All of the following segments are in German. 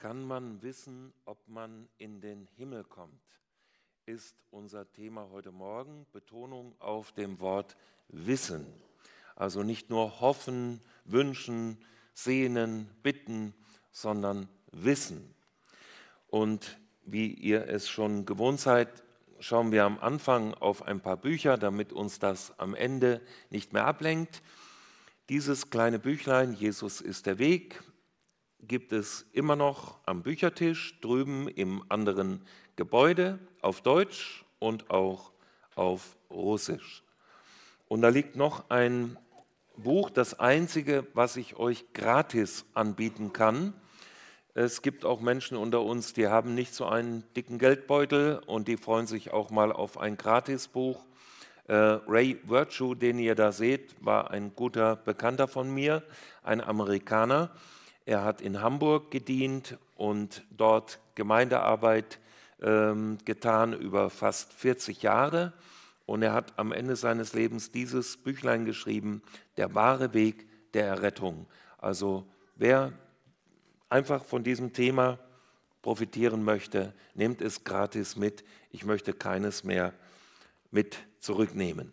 kann man wissen, ob man in den Himmel kommt? Ist unser Thema heute Morgen. Betonung auf dem Wort Wissen. Also nicht nur hoffen, wünschen, sehnen, bitten, sondern wissen. Und wie ihr es schon gewohnt seid, schauen wir am Anfang auf ein paar Bücher, damit uns das am Ende nicht mehr ablenkt. Dieses kleine Büchlein, Jesus ist der Weg, gibt es immer noch am Büchertisch drüben im anderen Gebäude auf Deutsch und auch auf Russisch. Und da liegt noch ein Buch, das einzige, was ich euch gratis anbieten kann. Es gibt auch Menschen unter uns, die haben nicht so einen dicken Geldbeutel und die freuen sich auch mal auf ein Gratisbuch. Äh, Ray Virtue, den ihr da seht, war ein guter Bekannter von mir, ein Amerikaner. Er hat in Hamburg gedient und dort Gemeindearbeit ähm, getan über fast 40 Jahre. Und er hat am Ende seines Lebens dieses Büchlein geschrieben, Der wahre Weg der Errettung. Also wer einfach von diesem Thema profitieren möchte, nehmt es gratis mit. Ich möchte keines mehr mit zurücknehmen.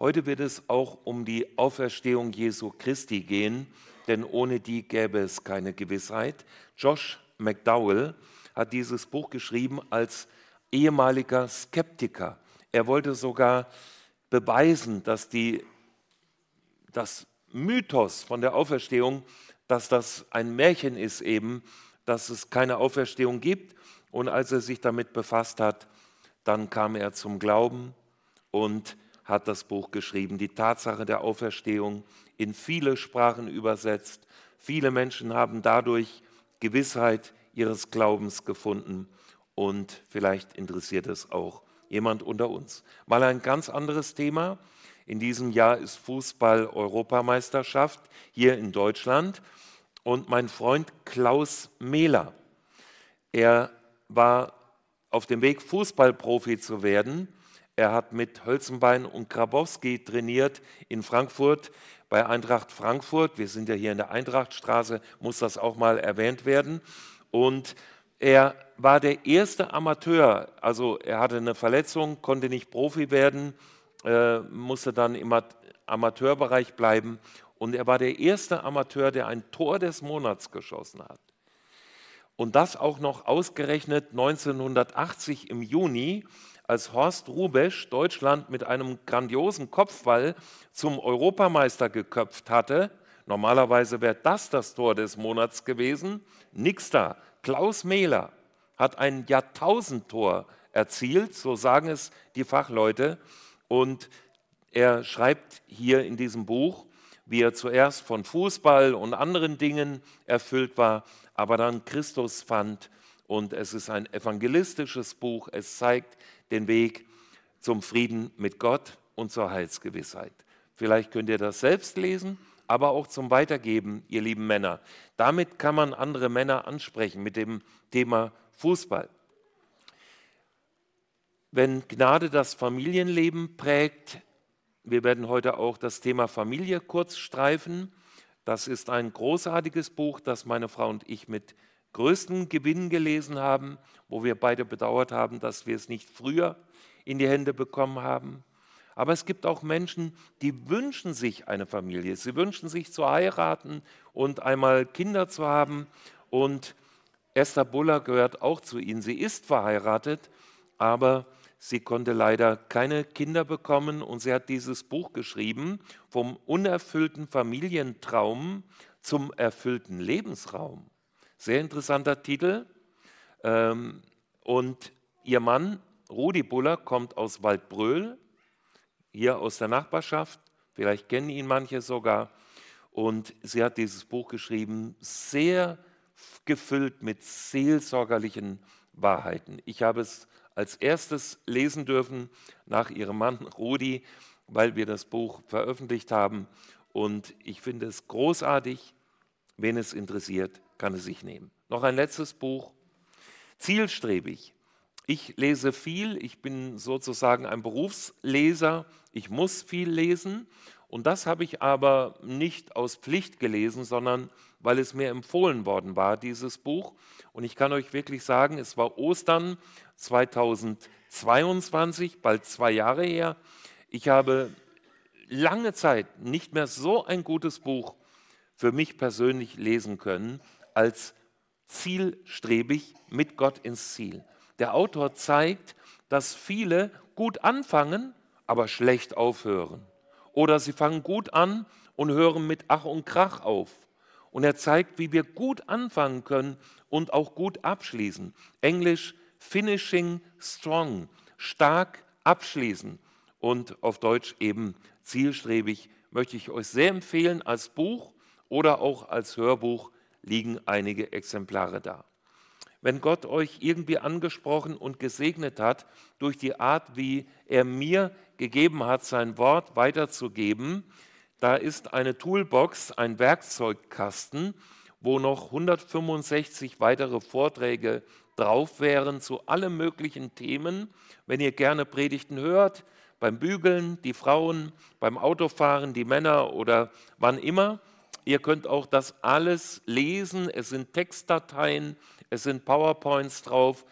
Heute wird es auch um die Auferstehung Jesu Christi gehen denn ohne die gäbe es keine Gewissheit. Josh McDowell hat dieses Buch geschrieben als ehemaliger Skeptiker. Er wollte sogar beweisen, dass die, das Mythos von der Auferstehung, dass das ein Märchen ist eben, dass es keine Auferstehung gibt. Und als er sich damit befasst hat, dann kam er zum Glauben und hat das Buch geschrieben, die Tatsache der Auferstehung in viele Sprachen übersetzt. Viele Menschen haben dadurch Gewissheit ihres Glaubens gefunden und vielleicht interessiert es auch jemand unter uns. Mal ein ganz anderes Thema. In diesem Jahr ist Fußball-Europameisterschaft hier in Deutschland und mein Freund Klaus Mehler, er war auf dem Weg, Fußballprofi zu werden. Er hat mit Hölzenbein und Grabowski trainiert in Frankfurt bei Eintracht Frankfurt. Wir sind ja hier in der Eintrachtstraße, muss das auch mal erwähnt werden. Und er war der erste Amateur, also er hatte eine Verletzung, konnte nicht Profi werden, äh, musste dann im Amateurbereich bleiben. Und er war der erste Amateur, der ein Tor des Monats geschossen hat. Und das auch noch ausgerechnet 1980 im Juni als Horst Rubesch Deutschland mit einem grandiosen Kopfball zum Europameister geköpft hatte. Normalerweise wäre das das Tor des Monats gewesen. Nix da. Klaus Mehler hat ein Jahrtausendtor erzielt, so sagen es die Fachleute. Und er schreibt hier in diesem Buch, wie er zuerst von Fußball und anderen Dingen erfüllt war, aber dann Christus fand. Und es ist ein evangelistisches Buch. Es zeigt den Weg zum Frieden mit Gott und zur Heilsgewissheit. Vielleicht könnt ihr das selbst lesen, aber auch zum Weitergeben, ihr lieben Männer. Damit kann man andere Männer ansprechen mit dem Thema Fußball. Wenn Gnade das Familienleben prägt, wir werden heute auch das Thema Familie kurz streifen. Das ist ein großartiges Buch, das meine Frau und ich mit größten Gewinn gelesen haben, wo wir beide bedauert haben, dass wir es nicht früher in die Hände bekommen haben. Aber es gibt auch Menschen, die wünschen sich eine Familie. Sie wünschen sich zu heiraten und einmal Kinder zu haben. Und Esther Buller gehört auch zu ihnen. Sie ist verheiratet, aber sie konnte leider keine Kinder bekommen und sie hat dieses Buch geschrieben vom unerfüllten Familientraum zum erfüllten Lebensraum. Sehr interessanter Titel. Ähm, und ihr Mann, Rudi Buller, kommt aus Waldbröl, hier aus der Nachbarschaft. Vielleicht kennen ihn manche sogar. Und sie hat dieses Buch geschrieben, sehr gefüllt mit seelsorgerlichen Wahrheiten. Ich habe es als erstes lesen dürfen nach ihrem Mann Rudi, weil wir das Buch veröffentlicht haben. Und ich finde es großartig. Wen es interessiert, kann es sich nehmen. Noch ein letztes Buch. Zielstrebig. Ich lese viel, ich bin sozusagen ein Berufsleser, ich muss viel lesen und das habe ich aber nicht aus Pflicht gelesen, sondern weil es mir empfohlen worden war, dieses Buch. Und ich kann euch wirklich sagen, es war Ostern 2022, bald zwei Jahre her. Ich habe lange Zeit nicht mehr so ein gutes Buch für mich persönlich lesen können als zielstrebig mit Gott ins Ziel. Der Autor zeigt, dass viele gut anfangen, aber schlecht aufhören. Oder sie fangen gut an und hören mit Ach und Krach auf. Und er zeigt, wie wir gut anfangen können und auch gut abschließen. Englisch finishing strong, stark abschließen. Und auf Deutsch eben zielstrebig möchte ich euch sehr empfehlen als Buch oder auch als Hörbuch liegen einige Exemplare da. Wenn Gott euch irgendwie angesprochen und gesegnet hat durch die Art, wie er mir gegeben hat, sein Wort weiterzugeben, da ist eine Toolbox, ein Werkzeugkasten, wo noch 165 weitere Vorträge drauf wären zu allen möglichen Themen. Wenn ihr gerne Predigten hört, beim Bügeln, die Frauen, beim Autofahren, die Männer oder wann immer, Ihr könnt auch das alles lesen. Es sind Textdateien, es sind PowerPoints drauf.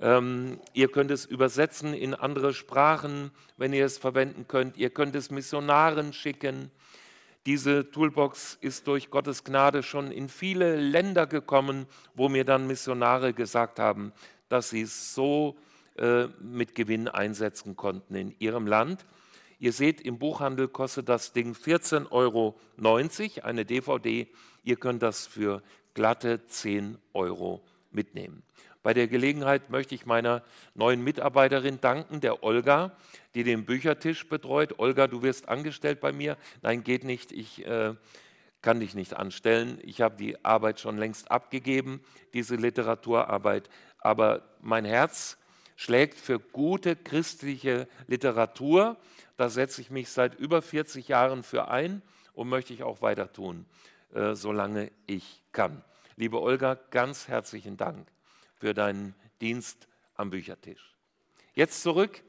Ähm, ihr könnt es übersetzen in andere Sprachen, wenn ihr es verwenden könnt. Ihr könnt es Missionaren schicken. Diese Toolbox ist durch Gottes Gnade schon in viele Länder gekommen, wo mir dann Missionare gesagt haben, dass sie es so äh, mit Gewinn einsetzen konnten in ihrem Land. Ihr seht, im Buchhandel kostet das Ding 14,90 Euro, eine DVD. Ihr könnt das für glatte 10 Euro mitnehmen. Bei der Gelegenheit möchte ich meiner neuen Mitarbeiterin danken, der Olga, die den Büchertisch betreut. Olga, du wirst angestellt bei mir. Nein, geht nicht. Ich äh, kann dich nicht anstellen. Ich habe die Arbeit schon längst abgegeben, diese Literaturarbeit. Aber mein Herz schlägt für gute christliche Literatur. Da setze ich mich seit über 40 Jahren für ein und möchte ich auch weiter tun, äh, solange ich kann. Liebe Olga, ganz herzlichen Dank für deinen Dienst am Büchertisch. Jetzt zurück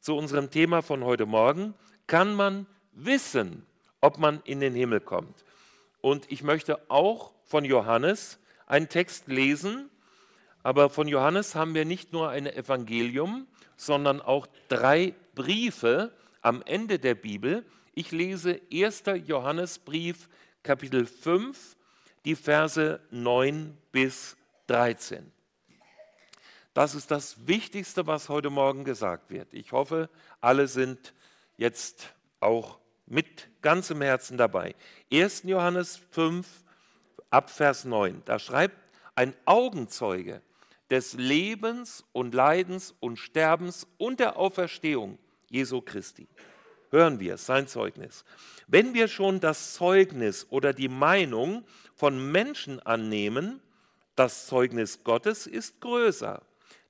zu unserem Thema von heute Morgen. Kann man wissen, ob man in den Himmel kommt? Und ich möchte auch von Johannes einen Text lesen, aber von Johannes haben wir nicht nur ein Evangelium, sondern auch drei Briefe am Ende der Bibel. Ich lese 1. Johannesbrief, Kapitel 5, die Verse 9 bis 13. Das ist das Wichtigste, was heute Morgen gesagt wird. Ich hoffe, alle sind jetzt auch mit ganzem Herzen dabei. 1. Johannes 5, Abvers 9. Da schreibt ein Augenzeuge, des Lebens und Leidens und Sterbens und der Auferstehung Jesu Christi. Hören wir sein Zeugnis. Wenn wir schon das Zeugnis oder die Meinung von Menschen annehmen, das Zeugnis Gottes ist größer.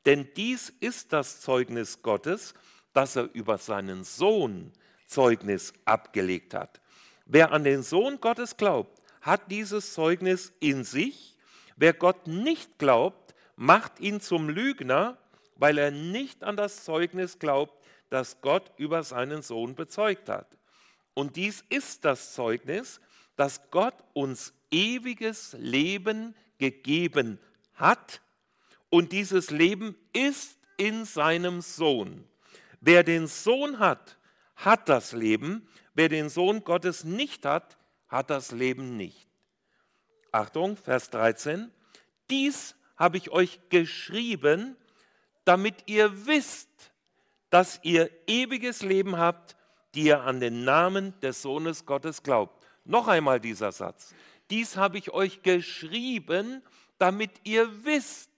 Denn dies ist das Zeugnis Gottes, dass er über seinen Sohn Zeugnis abgelegt hat. Wer an den Sohn Gottes glaubt, hat dieses Zeugnis in sich. Wer Gott nicht glaubt, macht ihn zum Lügner, weil er nicht an das Zeugnis glaubt, das Gott über seinen Sohn bezeugt hat. Und dies ist das Zeugnis, dass Gott uns ewiges Leben gegeben hat und dieses Leben ist in seinem Sohn. Wer den Sohn hat, hat das Leben. Wer den Sohn Gottes nicht hat, hat das Leben nicht. Achtung, Vers 13. Dies habe ich euch geschrieben, damit ihr wisst, dass ihr ewiges Leben habt, die ihr an den Namen des Sohnes Gottes glaubt. Noch einmal dieser Satz. Dies habe ich euch geschrieben, damit ihr wisst,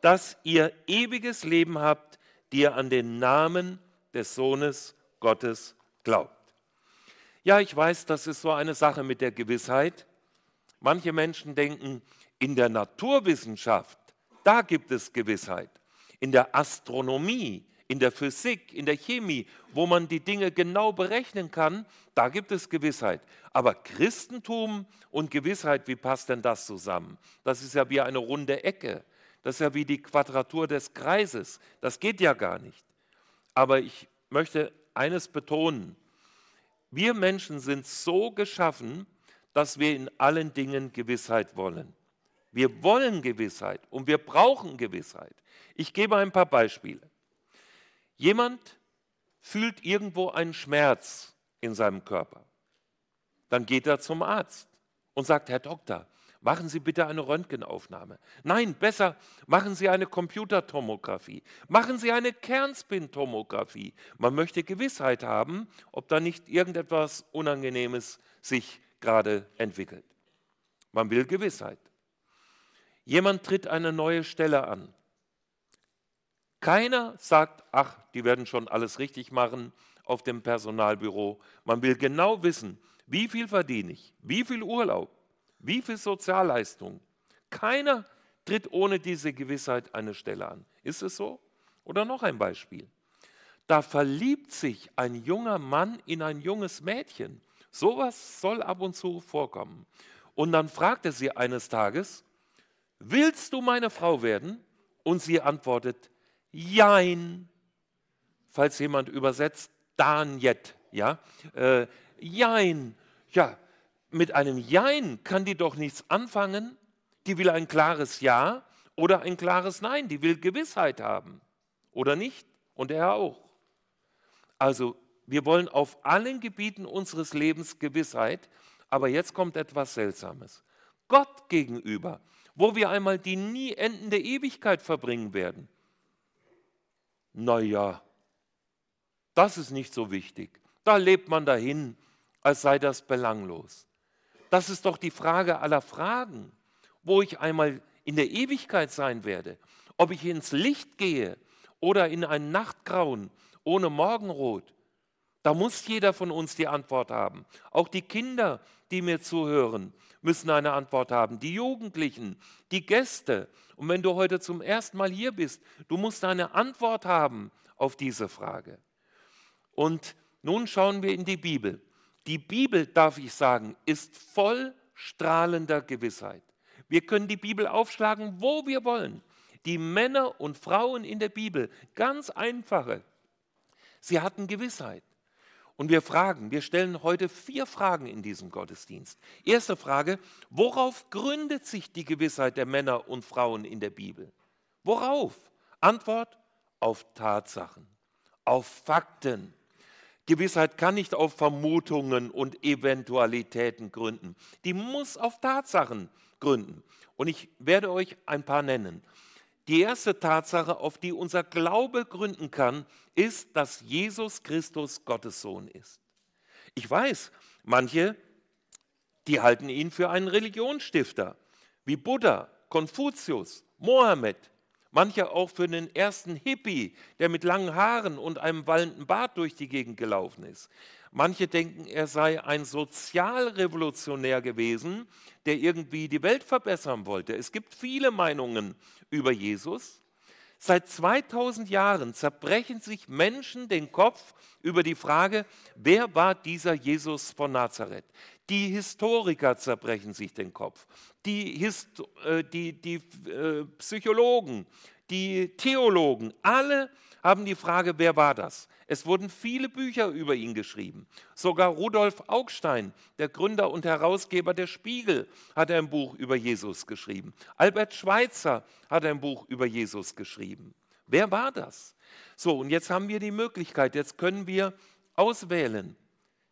dass ihr ewiges Leben habt, die ihr an den Namen des Sohnes Gottes glaubt. Ja, ich weiß, das ist so eine Sache mit der Gewissheit. Manche Menschen denken, in der Naturwissenschaft, da gibt es Gewissheit. In der Astronomie, in der Physik, in der Chemie, wo man die Dinge genau berechnen kann, da gibt es Gewissheit. Aber Christentum und Gewissheit, wie passt denn das zusammen? Das ist ja wie eine runde Ecke. Das ist ja wie die Quadratur des Kreises. Das geht ja gar nicht. Aber ich möchte eines betonen. Wir Menschen sind so geschaffen, dass wir in allen Dingen Gewissheit wollen. Wir wollen Gewissheit und wir brauchen Gewissheit. Ich gebe ein paar Beispiele. Jemand fühlt irgendwo einen Schmerz in seinem Körper. Dann geht er zum Arzt und sagt, Herr Doktor, machen Sie bitte eine Röntgenaufnahme. Nein, besser, machen Sie eine Computertomographie. Machen Sie eine Kernspintomographie. Man möchte Gewissheit haben, ob da nicht irgendetwas Unangenehmes sich gerade entwickelt. Man will Gewissheit. Jemand tritt eine neue Stelle an. Keiner sagt, ach, die werden schon alles richtig machen auf dem Personalbüro. Man will genau wissen, wie viel verdiene ich, wie viel Urlaub, wie viel Sozialleistung. Keiner tritt ohne diese Gewissheit eine Stelle an. Ist es so? Oder noch ein Beispiel. Da verliebt sich ein junger Mann in ein junges Mädchen. Sowas soll ab und zu vorkommen. Und dann fragt er sie eines Tages, willst du meine Frau werden? Und sie antwortet, Jein. Falls jemand übersetzt, Danjet, ja, äh, Jein. Ja, mit einem Jein kann die doch nichts anfangen. Die will ein klares Ja oder ein klares Nein. Die will Gewissheit haben. Oder nicht? Und er auch. Also, wir wollen auf allen Gebieten unseres Lebens Gewissheit. Aber jetzt kommt etwas Seltsames. Gott gegenüber, wo wir einmal die nie endende Ewigkeit verbringen werden. Naja, das ist nicht so wichtig. Da lebt man dahin, als sei das belanglos. Das ist doch die Frage aller Fragen, wo ich einmal in der Ewigkeit sein werde. Ob ich ins Licht gehe oder in ein Nachtgrauen ohne Morgenrot. Da muss jeder von uns die Antwort haben. Auch die Kinder, die mir zuhören, müssen eine Antwort haben. Die Jugendlichen, die Gäste. Und wenn du heute zum ersten Mal hier bist, du musst eine Antwort haben auf diese Frage. Und nun schauen wir in die Bibel. Die Bibel, darf ich sagen, ist voll strahlender Gewissheit. Wir können die Bibel aufschlagen, wo wir wollen. Die Männer und Frauen in der Bibel, ganz einfache, sie hatten Gewissheit. Und wir fragen, wir stellen heute vier Fragen in diesem Gottesdienst. Erste Frage, worauf gründet sich die Gewissheit der Männer und Frauen in der Bibel? Worauf? Antwort, auf Tatsachen, auf Fakten. Gewissheit kann nicht auf Vermutungen und Eventualitäten gründen. Die muss auf Tatsachen gründen. Und ich werde euch ein paar nennen. Die erste Tatsache, auf die unser Glaube gründen kann, ist, dass Jesus Christus Gottes Sohn ist. Ich weiß, manche, die halten ihn für einen Religionsstifter, wie Buddha, Konfuzius, Mohammed, Manche auch für den ersten Hippie, der mit langen Haaren und einem wallenden Bart durch die Gegend gelaufen ist. Manche denken, er sei ein Sozialrevolutionär gewesen, der irgendwie die Welt verbessern wollte. Es gibt viele Meinungen über Jesus. Seit 2000 Jahren zerbrechen sich Menschen den Kopf über die Frage, wer war dieser Jesus von Nazareth? Die Historiker zerbrechen sich den Kopf, die, Hist äh, die, die äh, Psychologen, die Theologen, alle haben die Frage, wer war das? Es wurden viele Bücher über ihn geschrieben. Sogar Rudolf Augstein, der Gründer und Herausgeber der Spiegel, hat ein Buch über Jesus geschrieben. Albert Schweitzer hat ein Buch über Jesus geschrieben. Wer war das? So, und jetzt haben wir die Möglichkeit, jetzt können wir auswählen.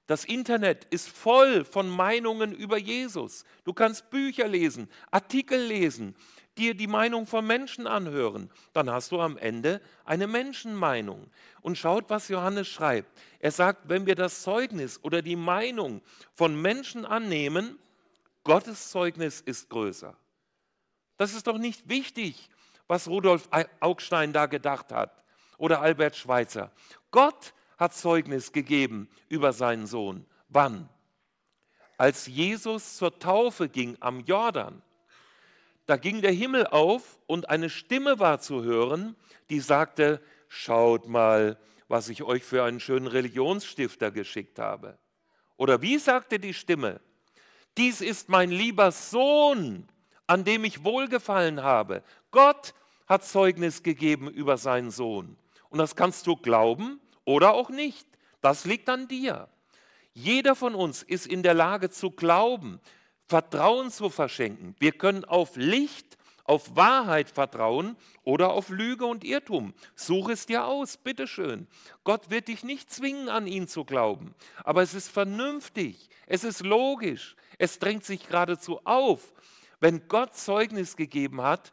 Das Internet ist voll von Meinungen über Jesus. Du kannst Bücher lesen, Artikel lesen, dir die Meinung von Menschen anhören. Dann hast du am Ende eine Menschenmeinung. Und schaut, was Johannes schreibt. Er sagt, wenn wir das Zeugnis oder die Meinung von Menschen annehmen, Gottes Zeugnis ist größer. Das ist doch nicht wichtig, was Rudolf Augstein da gedacht hat oder Albert Schweitzer. Gott hat Zeugnis gegeben über seinen Sohn. Wann? Als Jesus zur Taufe ging am Jordan, da ging der Himmel auf und eine Stimme war zu hören, die sagte, schaut mal, was ich euch für einen schönen Religionsstifter geschickt habe. Oder wie sagte die Stimme? Dies ist mein lieber Sohn, an dem ich wohlgefallen habe. Gott hat Zeugnis gegeben über seinen Sohn. Und das kannst du glauben oder auch nicht. Das liegt an dir. Jeder von uns ist in der Lage zu glauben, Vertrauen zu verschenken. Wir können auf Licht, auf Wahrheit vertrauen oder auf Lüge und Irrtum. Such es dir aus, bitteschön. Gott wird dich nicht zwingen, an ihn zu glauben. Aber es ist vernünftig, es ist logisch, es drängt sich geradezu auf. Wenn Gott Zeugnis gegeben hat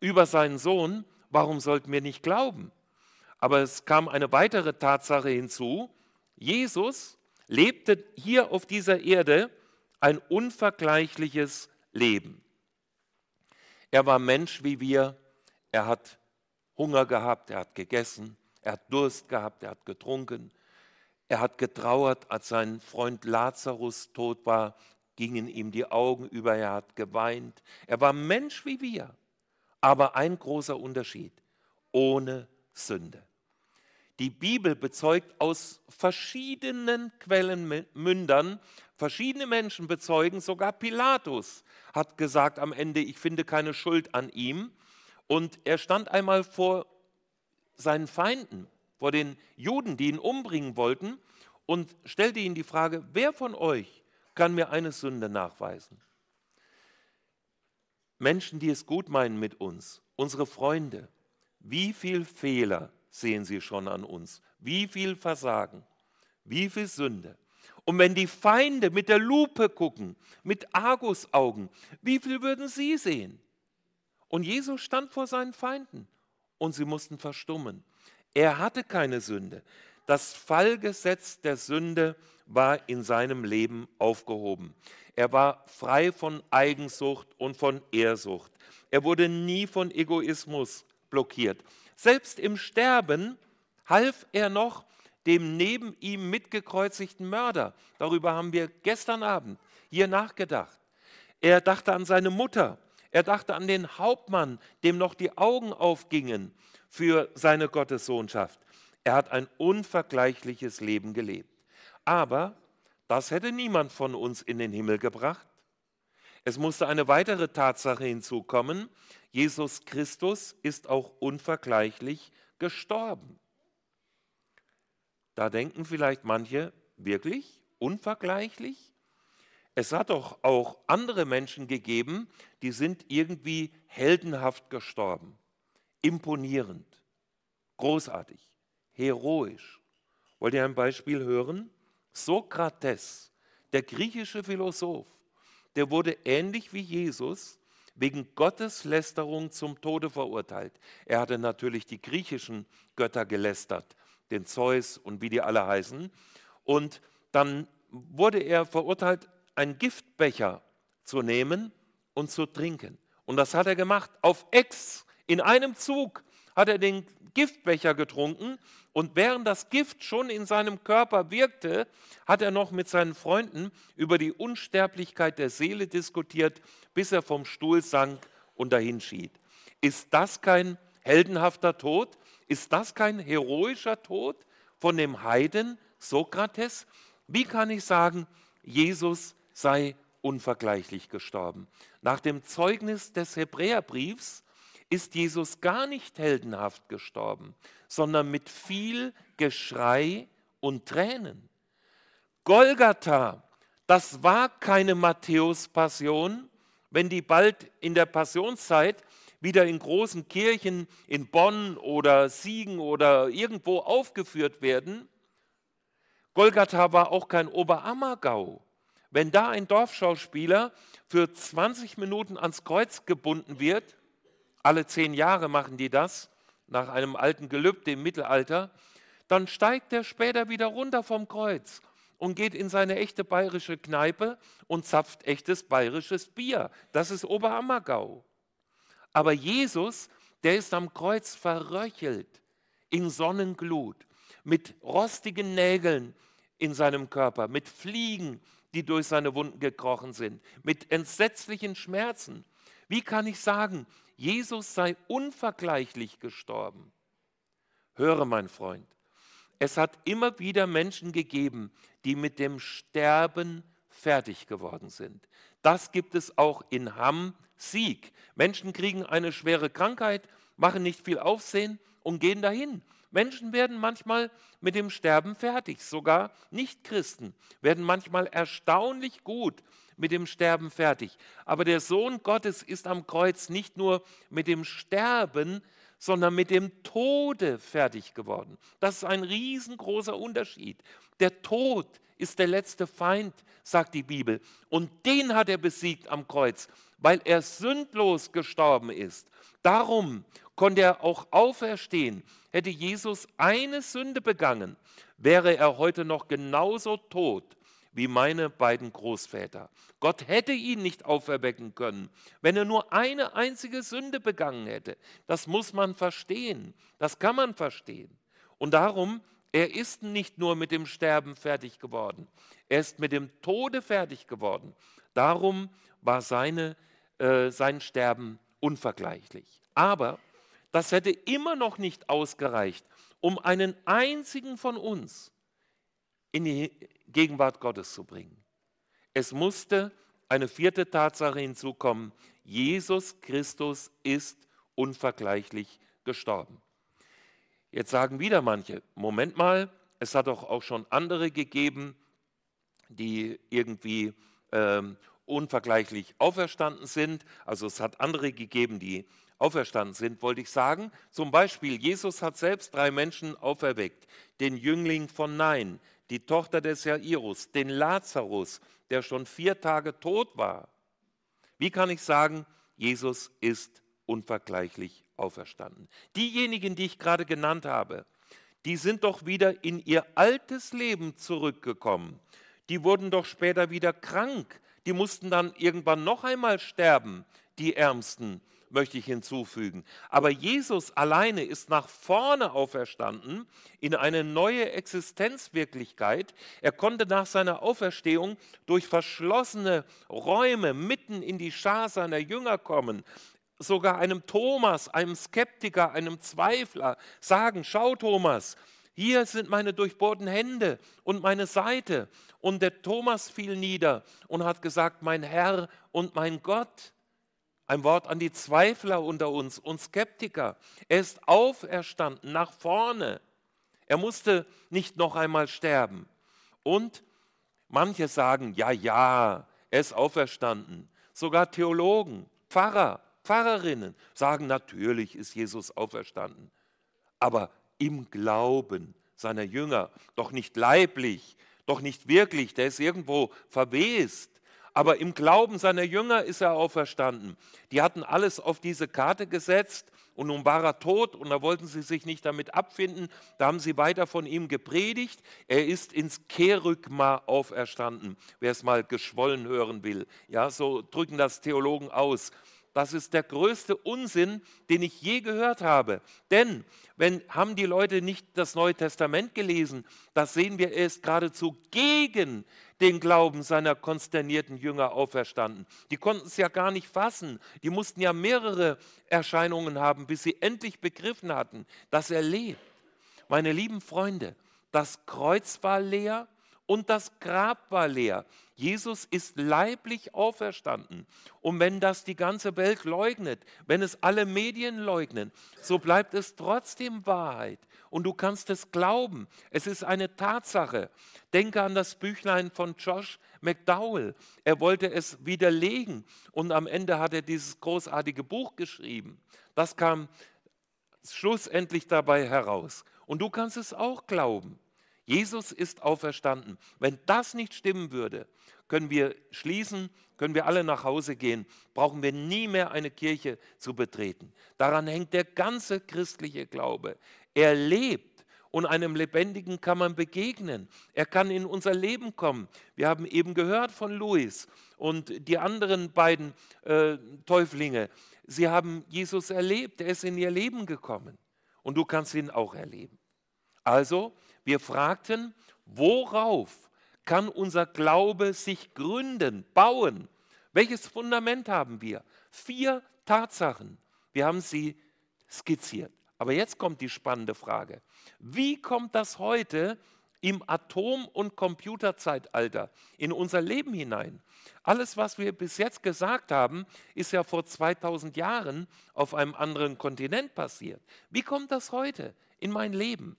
über seinen Sohn, warum sollten wir nicht glauben? Aber es kam eine weitere Tatsache hinzu. Jesus lebte hier auf dieser Erde ein unvergleichliches Leben. Er war Mensch wie wir, er hat Hunger gehabt, er hat gegessen, er hat Durst gehabt, er hat getrunken, er hat getrauert, als sein Freund Lazarus tot war, gingen ihm die Augen über, er hat geweint. Er war Mensch wie wir, aber ein großer Unterschied, ohne Sünde. Die Bibel bezeugt aus verschiedenen Quellenmündern, verschiedene Menschen bezeugen, sogar Pilatus hat gesagt am Ende, ich finde keine Schuld an ihm. Und er stand einmal vor seinen Feinden, vor den Juden, die ihn umbringen wollten, und stellte ihnen die Frage, wer von euch kann mir eine Sünde nachweisen? Menschen, die es gut meinen mit uns, unsere Freunde, wie viel Fehler sehen sie schon an uns. Wie viel Versagen, wie viel Sünde. Und wenn die Feinde mit der Lupe gucken, mit Argusaugen, wie viel würden sie sehen? Und Jesus stand vor seinen Feinden und sie mussten verstummen. Er hatte keine Sünde. Das Fallgesetz der Sünde war in seinem Leben aufgehoben. Er war frei von Eigensucht und von Ehrsucht. Er wurde nie von Egoismus blockiert. Selbst im Sterben half er noch dem neben ihm mitgekreuzigten Mörder. Darüber haben wir gestern Abend hier nachgedacht. Er dachte an seine Mutter. Er dachte an den Hauptmann, dem noch die Augen aufgingen für seine Gottessohnschaft. Er hat ein unvergleichliches Leben gelebt. Aber das hätte niemand von uns in den Himmel gebracht. Es musste eine weitere Tatsache hinzukommen. Jesus Christus ist auch unvergleichlich gestorben. Da denken vielleicht manche, wirklich unvergleichlich? Es hat doch auch andere Menschen gegeben, die sind irgendwie heldenhaft gestorben, imponierend, großartig, heroisch. Wollt ihr ein Beispiel hören? Sokrates, der griechische Philosoph, der wurde ähnlich wie Jesus wegen Gotteslästerung zum Tode verurteilt. Er hatte natürlich die griechischen Götter gelästert, den Zeus und wie die alle heißen. Und dann wurde er verurteilt, einen Giftbecher zu nehmen und zu trinken. Und das hat er gemacht auf Ex, in einem Zug hat er den Giftbecher getrunken und während das Gift schon in seinem Körper wirkte, hat er noch mit seinen Freunden über die Unsterblichkeit der Seele diskutiert, bis er vom Stuhl sank und dahinschied. Ist das kein heldenhafter Tod? Ist das kein heroischer Tod von dem Heiden Sokrates? Wie kann ich sagen, Jesus sei unvergleichlich gestorben? Nach dem Zeugnis des Hebräerbriefs ist Jesus gar nicht heldenhaft gestorben, sondern mit viel Geschrei und Tränen. Golgatha, das war keine Matthäus-Passion. Wenn die bald in der Passionszeit wieder in großen Kirchen in Bonn oder Siegen oder irgendwo aufgeführt werden, Golgatha war auch kein Oberammergau. Wenn da ein Dorfschauspieler für 20 Minuten ans Kreuz gebunden wird, alle zehn Jahre machen die das, nach einem alten Gelübde im Mittelalter, dann steigt er später wieder runter vom Kreuz und geht in seine echte bayerische Kneipe und zapft echtes bayerisches Bier. Das ist Oberammergau. Aber Jesus, der ist am Kreuz verröchelt in Sonnenglut, mit rostigen Nägeln in seinem Körper, mit Fliegen, die durch seine Wunden gekrochen sind, mit entsetzlichen Schmerzen. Wie kann ich sagen, Jesus sei unvergleichlich gestorben. Höre, mein Freund, es hat immer wieder Menschen gegeben, die mit dem Sterben fertig geworden sind. Das gibt es auch in Hamm Sieg. Menschen kriegen eine schwere Krankheit, machen nicht viel Aufsehen und gehen dahin. Menschen werden manchmal mit dem Sterben fertig, sogar Nichtchristen werden manchmal erstaunlich gut mit dem Sterben fertig. Aber der Sohn Gottes ist am Kreuz nicht nur mit dem Sterben, sondern mit dem Tode fertig geworden. Das ist ein riesengroßer Unterschied. Der Tod ist der letzte Feind, sagt die Bibel. Und den hat er besiegt am Kreuz, weil er sündlos gestorben ist. Darum konnte er auch auferstehen. Hätte Jesus eine Sünde begangen, wäre er heute noch genauso tot wie meine beiden Großväter. Gott hätte ihn nicht auferwecken können, wenn er nur eine einzige Sünde begangen hätte. Das muss man verstehen. Das kann man verstehen. Und darum, er ist nicht nur mit dem Sterben fertig geworden, er ist mit dem Tode fertig geworden. Darum war seine, äh, sein Sterben unvergleichlich. Aber das hätte immer noch nicht ausgereicht, um einen einzigen von uns in die Gegenwart Gottes zu bringen. Es musste eine vierte Tatsache hinzukommen. Jesus Christus ist unvergleichlich gestorben. Jetzt sagen wieder manche, Moment mal, es hat doch auch schon andere gegeben, die irgendwie ähm, unvergleichlich auferstanden sind. Also es hat andere gegeben, die auferstanden sind, wollte ich sagen. Zum Beispiel, Jesus hat selbst drei Menschen auferweckt. Den Jüngling von Nein, die Tochter des Jairus, den Lazarus, der schon vier Tage tot war. Wie kann ich sagen, Jesus ist unvergleichlich auferstanden? Diejenigen, die ich gerade genannt habe, die sind doch wieder in ihr altes Leben zurückgekommen. Die wurden doch später wieder krank. Die mussten dann irgendwann noch einmal sterben, die Ärmsten möchte ich hinzufügen. Aber Jesus alleine ist nach vorne auferstanden in eine neue Existenzwirklichkeit. Er konnte nach seiner Auferstehung durch verschlossene Räume mitten in die Schar seiner Jünger kommen. Sogar einem Thomas, einem Skeptiker, einem Zweifler sagen, schau Thomas, hier sind meine durchbohrten Hände und meine Seite. Und der Thomas fiel nieder und hat gesagt, mein Herr und mein Gott. Ein Wort an die Zweifler unter uns und Skeptiker. Er ist auferstanden nach vorne. Er musste nicht noch einmal sterben. Und manche sagen, ja, ja, er ist auferstanden. Sogar Theologen, Pfarrer, Pfarrerinnen sagen, natürlich ist Jesus auferstanden. Aber im Glauben seiner Jünger, doch nicht leiblich, doch nicht wirklich, der ist irgendwo verwest. Aber im Glauben seiner Jünger ist er auferstanden. Die hatten alles auf diese Karte gesetzt und nun war er tot und da wollten sie sich nicht damit abfinden. Da haben sie weiter von ihm gepredigt. Er ist ins Kerygma auferstanden, wer es mal geschwollen hören will. Ja, so drücken das Theologen aus. Das ist der größte Unsinn, den ich je gehört habe. Denn wenn haben die Leute nicht das Neue Testament gelesen, das sehen wir, er ist geradezu gegen den Glauben seiner konsternierten Jünger auferstanden. Die konnten es ja gar nicht fassen. Die mussten ja mehrere Erscheinungen haben, bis sie endlich begriffen hatten, dass er lebt. Meine lieben Freunde, das Kreuz war leer und das Grab war leer. Jesus ist leiblich auferstanden. Und wenn das die ganze Welt leugnet, wenn es alle Medien leugnen, so bleibt es trotzdem Wahrheit. Und du kannst es glauben. Es ist eine Tatsache. Denke an das Büchlein von Josh McDowell. Er wollte es widerlegen und am Ende hat er dieses großartige Buch geschrieben. Das kam schlussendlich dabei heraus. Und du kannst es auch glauben. Jesus ist auferstanden. Wenn das nicht stimmen würde, können wir schließen, können wir alle nach Hause gehen, brauchen wir nie mehr eine Kirche zu betreten. Daran hängt der ganze christliche Glaube. Er lebt und einem Lebendigen kann man begegnen. Er kann in unser Leben kommen. Wir haben eben gehört von Louis und die anderen beiden äh, Täuflinge. Sie haben Jesus erlebt, er ist in ihr Leben gekommen und du kannst ihn auch erleben. Also, wir fragten, worauf kann unser Glaube sich gründen, bauen? Welches Fundament haben wir? Vier Tatsachen. Wir haben sie skizziert. Aber jetzt kommt die spannende Frage. Wie kommt das heute im Atom- und Computerzeitalter in unser Leben hinein? Alles, was wir bis jetzt gesagt haben, ist ja vor 2000 Jahren auf einem anderen Kontinent passiert. Wie kommt das heute in mein Leben?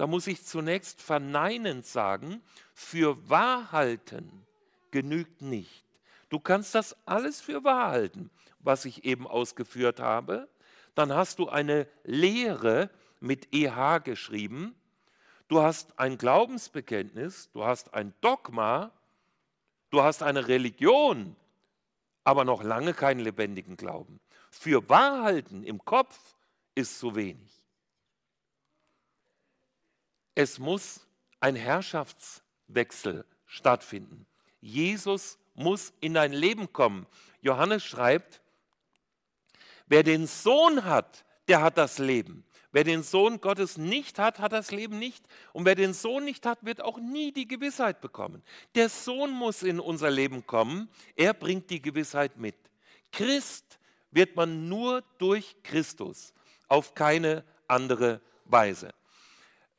Da muss ich zunächst verneinend sagen, für wahr halten genügt nicht. Du kannst das alles für wahr halten, was ich eben ausgeführt habe. Dann hast du eine Lehre mit EH geschrieben. Du hast ein Glaubensbekenntnis, du hast ein Dogma, du hast eine Religion, aber noch lange keinen lebendigen Glauben. Für Wahrhalten im Kopf ist zu wenig. Es muss ein Herrschaftswechsel stattfinden. Jesus muss in dein Leben kommen. Johannes schreibt, wer den Sohn hat, der hat das Leben. Wer den Sohn Gottes nicht hat, hat das Leben nicht. Und wer den Sohn nicht hat, wird auch nie die Gewissheit bekommen. Der Sohn muss in unser Leben kommen. Er bringt die Gewissheit mit. Christ wird man nur durch Christus, auf keine andere Weise.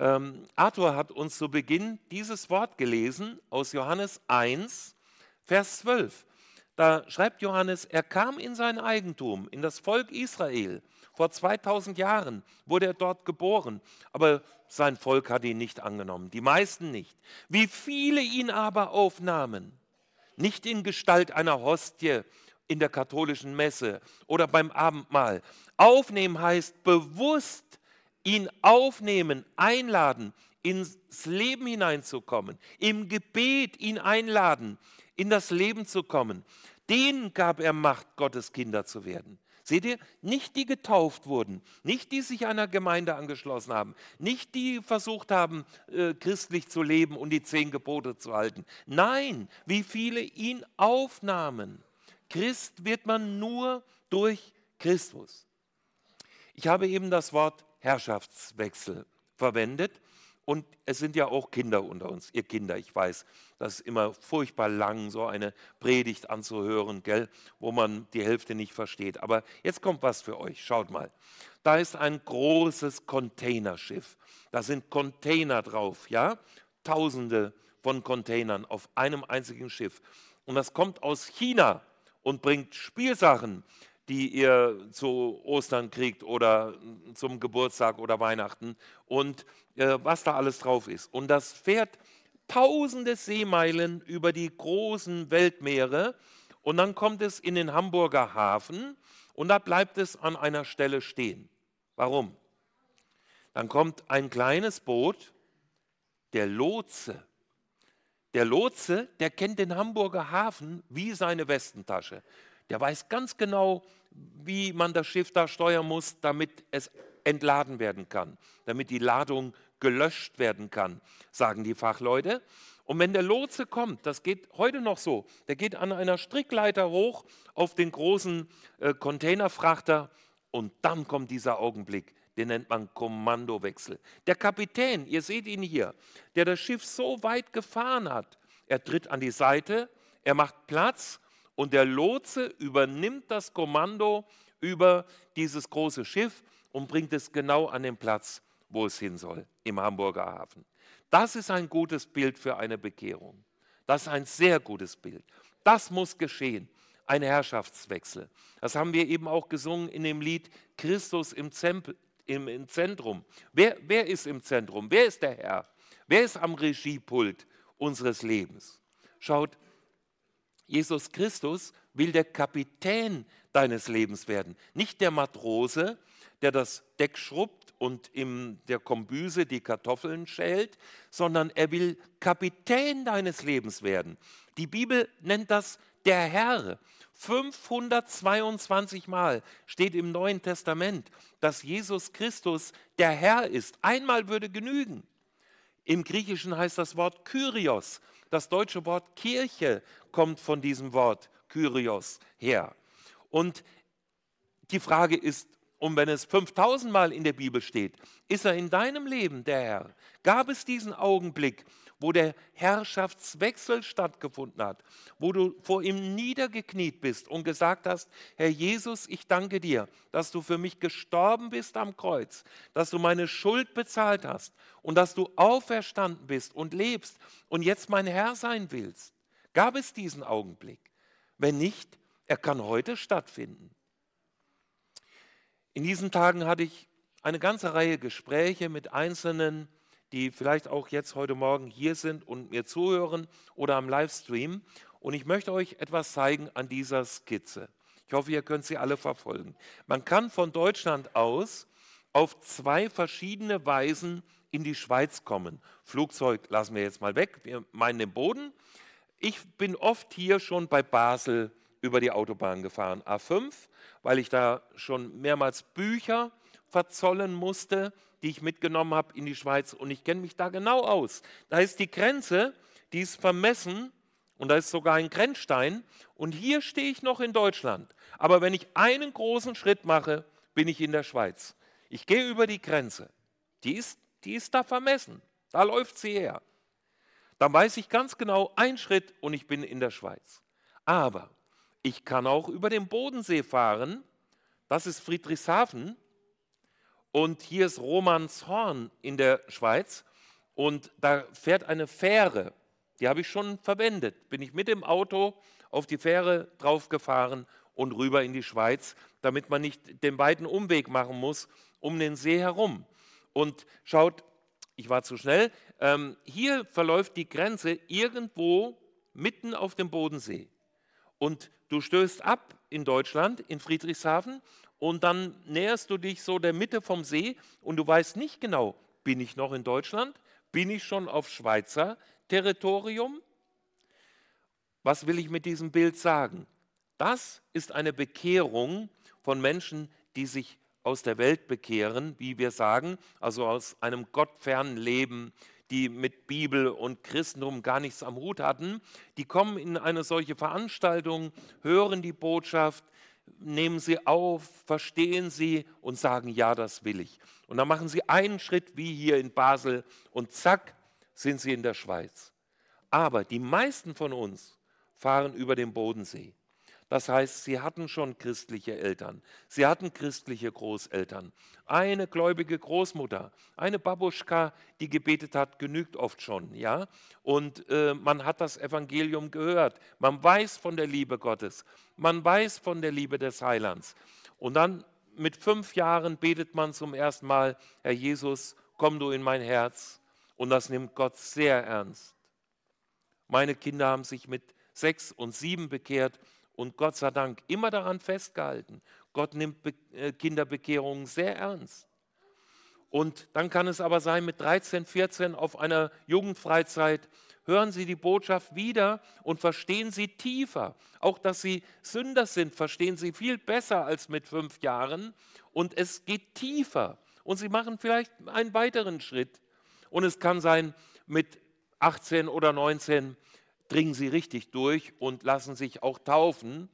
Ähm, Arthur hat uns zu Beginn dieses Wort gelesen aus Johannes 1, Vers 12. Da schreibt Johannes, er kam in sein Eigentum, in das Volk Israel. Vor 2000 Jahren wurde er dort geboren, aber sein Volk hat ihn nicht angenommen, die meisten nicht. Wie viele ihn aber aufnahmen, nicht in Gestalt einer Hostie in der katholischen Messe oder beim Abendmahl. Aufnehmen heißt bewusst ihn aufnehmen, einladen, ins Leben hineinzukommen, im Gebet ihn einladen, in das Leben zu kommen. Denen gab er Macht, Gottes Kinder zu werden. Seht ihr, nicht die getauft wurden, nicht die sich einer Gemeinde angeschlossen haben, nicht die versucht haben, äh, christlich zu leben und die zehn Gebote zu halten. Nein, wie viele ihn aufnahmen. Christ wird man nur durch Christus. Ich habe eben das Wort Herrschaftswechsel verwendet. Und es sind ja auch Kinder unter uns, ihr Kinder, ich weiß, das ist immer furchtbar lang, so eine Predigt anzuhören, gell, wo man die Hälfte nicht versteht. Aber jetzt kommt was für euch, schaut mal. Da ist ein großes Containerschiff. Da sind Container drauf, ja? Tausende von Containern auf einem einzigen Schiff. Und das kommt aus China und bringt Spielsachen die ihr zu Ostern kriegt oder zum Geburtstag oder Weihnachten und äh, was da alles drauf ist. Und das fährt tausende Seemeilen über die großen Weltmeere und dann kommt es in den Hamburger Hafen und da bleibt es an einer Stelle stehen. Warum? Dann kommt ein kleines Boot, der Lotse. Der Lotse, der kennt den Hamburger Hafen wie seine Westentasche. Der weiß ganz genau, wie man das Schiff da steuern muss, damit es entladen werden kann, damit die Ladung gelöscht werden kann, sagen die Fachleute. Und wenn der Lotse kommt, das geht heute noch so, der geht an einer Strickleiter hoch auf den großen äh, Containerfrachter und dann kommt dieser Augenblick, den nennt man Kommandowechsel. Der Kapitän, ihr seht ihn hier, der das Schiff so weit gefahren hat, er tritt an die Seite, er macht Platz und der Lotse übernimmt das Kommando über dieses große Schiff und bringt es genau an den Platz, wo es hin soll, im Hamburger Hafen. Das ist ein gutes Bild für eine Bekehrung. Das ist ein sehr gutes Bild. Das muss geschehen. Ein Herrschaftswechsel. Das haben wir eben auch gesungen in dem Lied Christus im, Zempel, im, im Zentrum. Wer, wer ist im Zentrum? Wer ist der Herr? Wer ist am Regiepult unseres Lebens? Schaut, Jesus Christus will der Kapitän deines Lebens werden, nicht der Matrose, der das Deck schrubbt und in der Kombüse die Kartoffeln schält, sondern er will Kapitän deines Lebens werden. Die Bibel nennt das der Herr. 522 Mal steht im Neuen Testament, dass Jesus Christus der Herr ist. Einmal würde genügen. Im Griechischen heißt das Wort Kyrios. Das deutsche Wort Kirche kommt von diesem Wort Kyrios her. Und die Frage ist, und wenn es 5000 Mal in der Bibel steht, ist er in deinem Leben der Herr? Gab es diesen Augenblick, wo der Herrschaftswechsel stattgefunden hat, wo du vor ihm niedergekniet bist und gesagt hast, Herr Jesus, ich danke dir, dass du für mich gestorben bist am Kreuz, dass du meine Schuld bezahlt hast und dass du auferstanden bist und lebst und jetzt mein Herr sein willst. Gab es diesen Augenblick? Wenn nicht, er kann heute stattfinden. In diesen Tagen hatte ich eine ganze Reihe Gespräche mit Einzelnen, die vielleicht auch jetzt heute Morgen hier sind und mir zuhören oder am Livestream. Und ich möchte euch etwas zeigen an dieser Skizze. Ich hoffe, ihr könnt sie alle verfolgen. Man kann von Deutschland aus auf zwei verschiedene Weisen in die Schweiz kommen. Flugzeug lassen wir jetzt mal weg, wir meinen den Boden. Ich bin oft hier schon bei Basel über die Autobahn gefahren, A5, weil ich da schon mehrmals Bücher verzollen musste, die ich mitgenommen habe in die Schweiz. Und ich kenne mich da genau aus. Da ist die Grenze, die ist vermessen und da ist sogar ein Grenzstein. Und hier stehe ich noch in Deutschland. Aber wenn ich einen großen Schritt mache, bin ich in der Schweiz. Ich gehe über die Grenze. Die ist, die ist da vermessen. Da läuft sie her. Dann weiß ich ganz genau, ein Schritt und ich bin in der Schweiz. Aber ich kann auch über den Bodensee fahren. Das ist Friedrichshafen. Und hier ist Romanshorn in der Schweiz und da fährt eine Fähre. Die habe ich schon verwendet. Bin ich mit dem Auto auf die Fähre draufgefahren und rüber in die Schweiz, damit man nicht den weiten Umweg machen muss um den See herum. Und schaut, ich war zu schnell, ähm, hier verläuft die Grenze irgendwo mitten auf dem Bodensee. Und du stößt ab in Deutschland, in Friedrichshafen, und dann näherst du dich so der Mitte vom See und du weißt nicht genau, bin ich noch in Deutschland? Bin ich schon auf Schweizer Territorium? Was will ich mit diesem Bild sagen? Das ist eine Bekehrung von Menschen, die sich aus der Welt bekehren, wie wir sagen, also aus einem gottfernen Leben, die mit Bibel und Christentum gar nichts am Hut hatten, die kommen in eine solche Veranstaltung, hören die Botschaft, nehmen sie auf, verstehen sie und sagen, ja, das will ich. Und dann machen sie einen Schritt wie hier in Basel und zack, sind sie in der Schweiz. Aber die meisten von uns fahren über den Bodensee. Das heißt, sie hatten schon christliche Eltern, sie hatten christliche Großeltern. Eine gläubige Großmutter, eine Babuschka, die gebetet hat, genügt oft schon, ja. Und äh, man hat das Evangelium gehört, man weiß von der Liebe Gottes, man weiß von der Liebe des Heilands. Und dann mit fünf Jahren betet man zum ersten Mal, Herr Jesus, komm du in mein Herz. Und das nimmt Gott sehr ernst. Meine Kinder haben sich mit sechs und sieben bekehrt und Gott sei Dank immer daran festgehalten. Gott nimmt äh, Kinderbekehrungen sehr ernst. Und dann kann es aber sein, mit 13, 14 auf einer Jugendfreizeit hören sie die Botschaft wieder und verstehen sie tiefer. Auch dass sie Sünder sind, verstehen sie viel besser als mit fünf Jahren. Und es geht tiefer. Und sie machen vielleicht einen weiteren Schritt. Und es kann sein, mit 18 oder 19 dringen sie richtig durch und lassen sich auch taufen.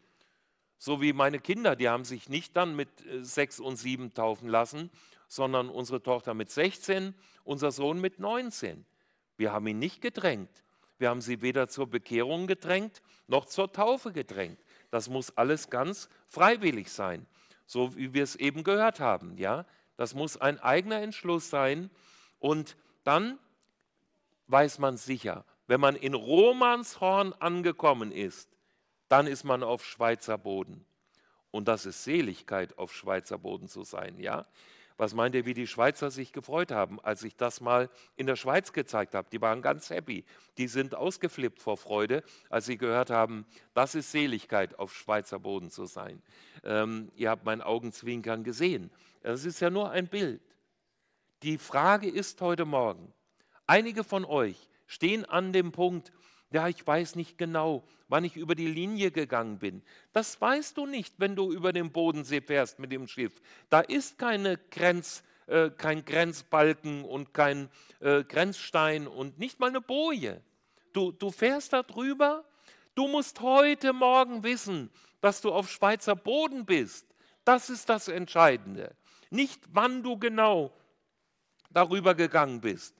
So wie meine Kinder, die haben sich nicht dann mit äh, sechs und sieben taufen lassen, sondern unsere Tochter mit 16, unser Sohn mit 19. Wir haben ihn nicht gedrängt. Wir haben sie weder zur Bekehrung gedrängt noch zur Taufe gedrängt. Das muss alles ganz freiwillig sein, so wie wir es eben gehört haben. Ja, das muss ein eigener Entschluss sein. Und dann weiß man sicher, wenn man in Romanshorn angekommen ist, dann ist man auf Schweizer Boden. Und das ist Seligkeit, auf Schweizer Boden zu sein, ja? Was meint ihr, wie die Schweizer sich gefreut haben, als ich das mal in der Schweiz gezeigt habe? Die waren ganz happy. Die sind ausgeflippt vor Freude, als sie gehört haben, das ist Seligkeit, auf Schweizer Boden zu sein. Ähm, ihr habt mein Augenzwinkern gesehen. Das ist ja nur ein Bild. Die Frage ist heute Morgen, einige von euch stehen an dem Punkt, ja, ich weiß nicht genau, wann ich über die Linie gegangen bin. Das weißt du nicht, wenn du über den Bodensee fährst mit dem Schiff. Da ist keine Grenz, äh, kein Grenzbalken und kein äh, Grenzstein und nicht mal eine Boje. Du, du fährst da drüber. Du musst heute Morgen wissen, dass du auf Schweizer Boden bist. Das ist das Entscheidende. Nicht, wann du genau darüber gegangen bist.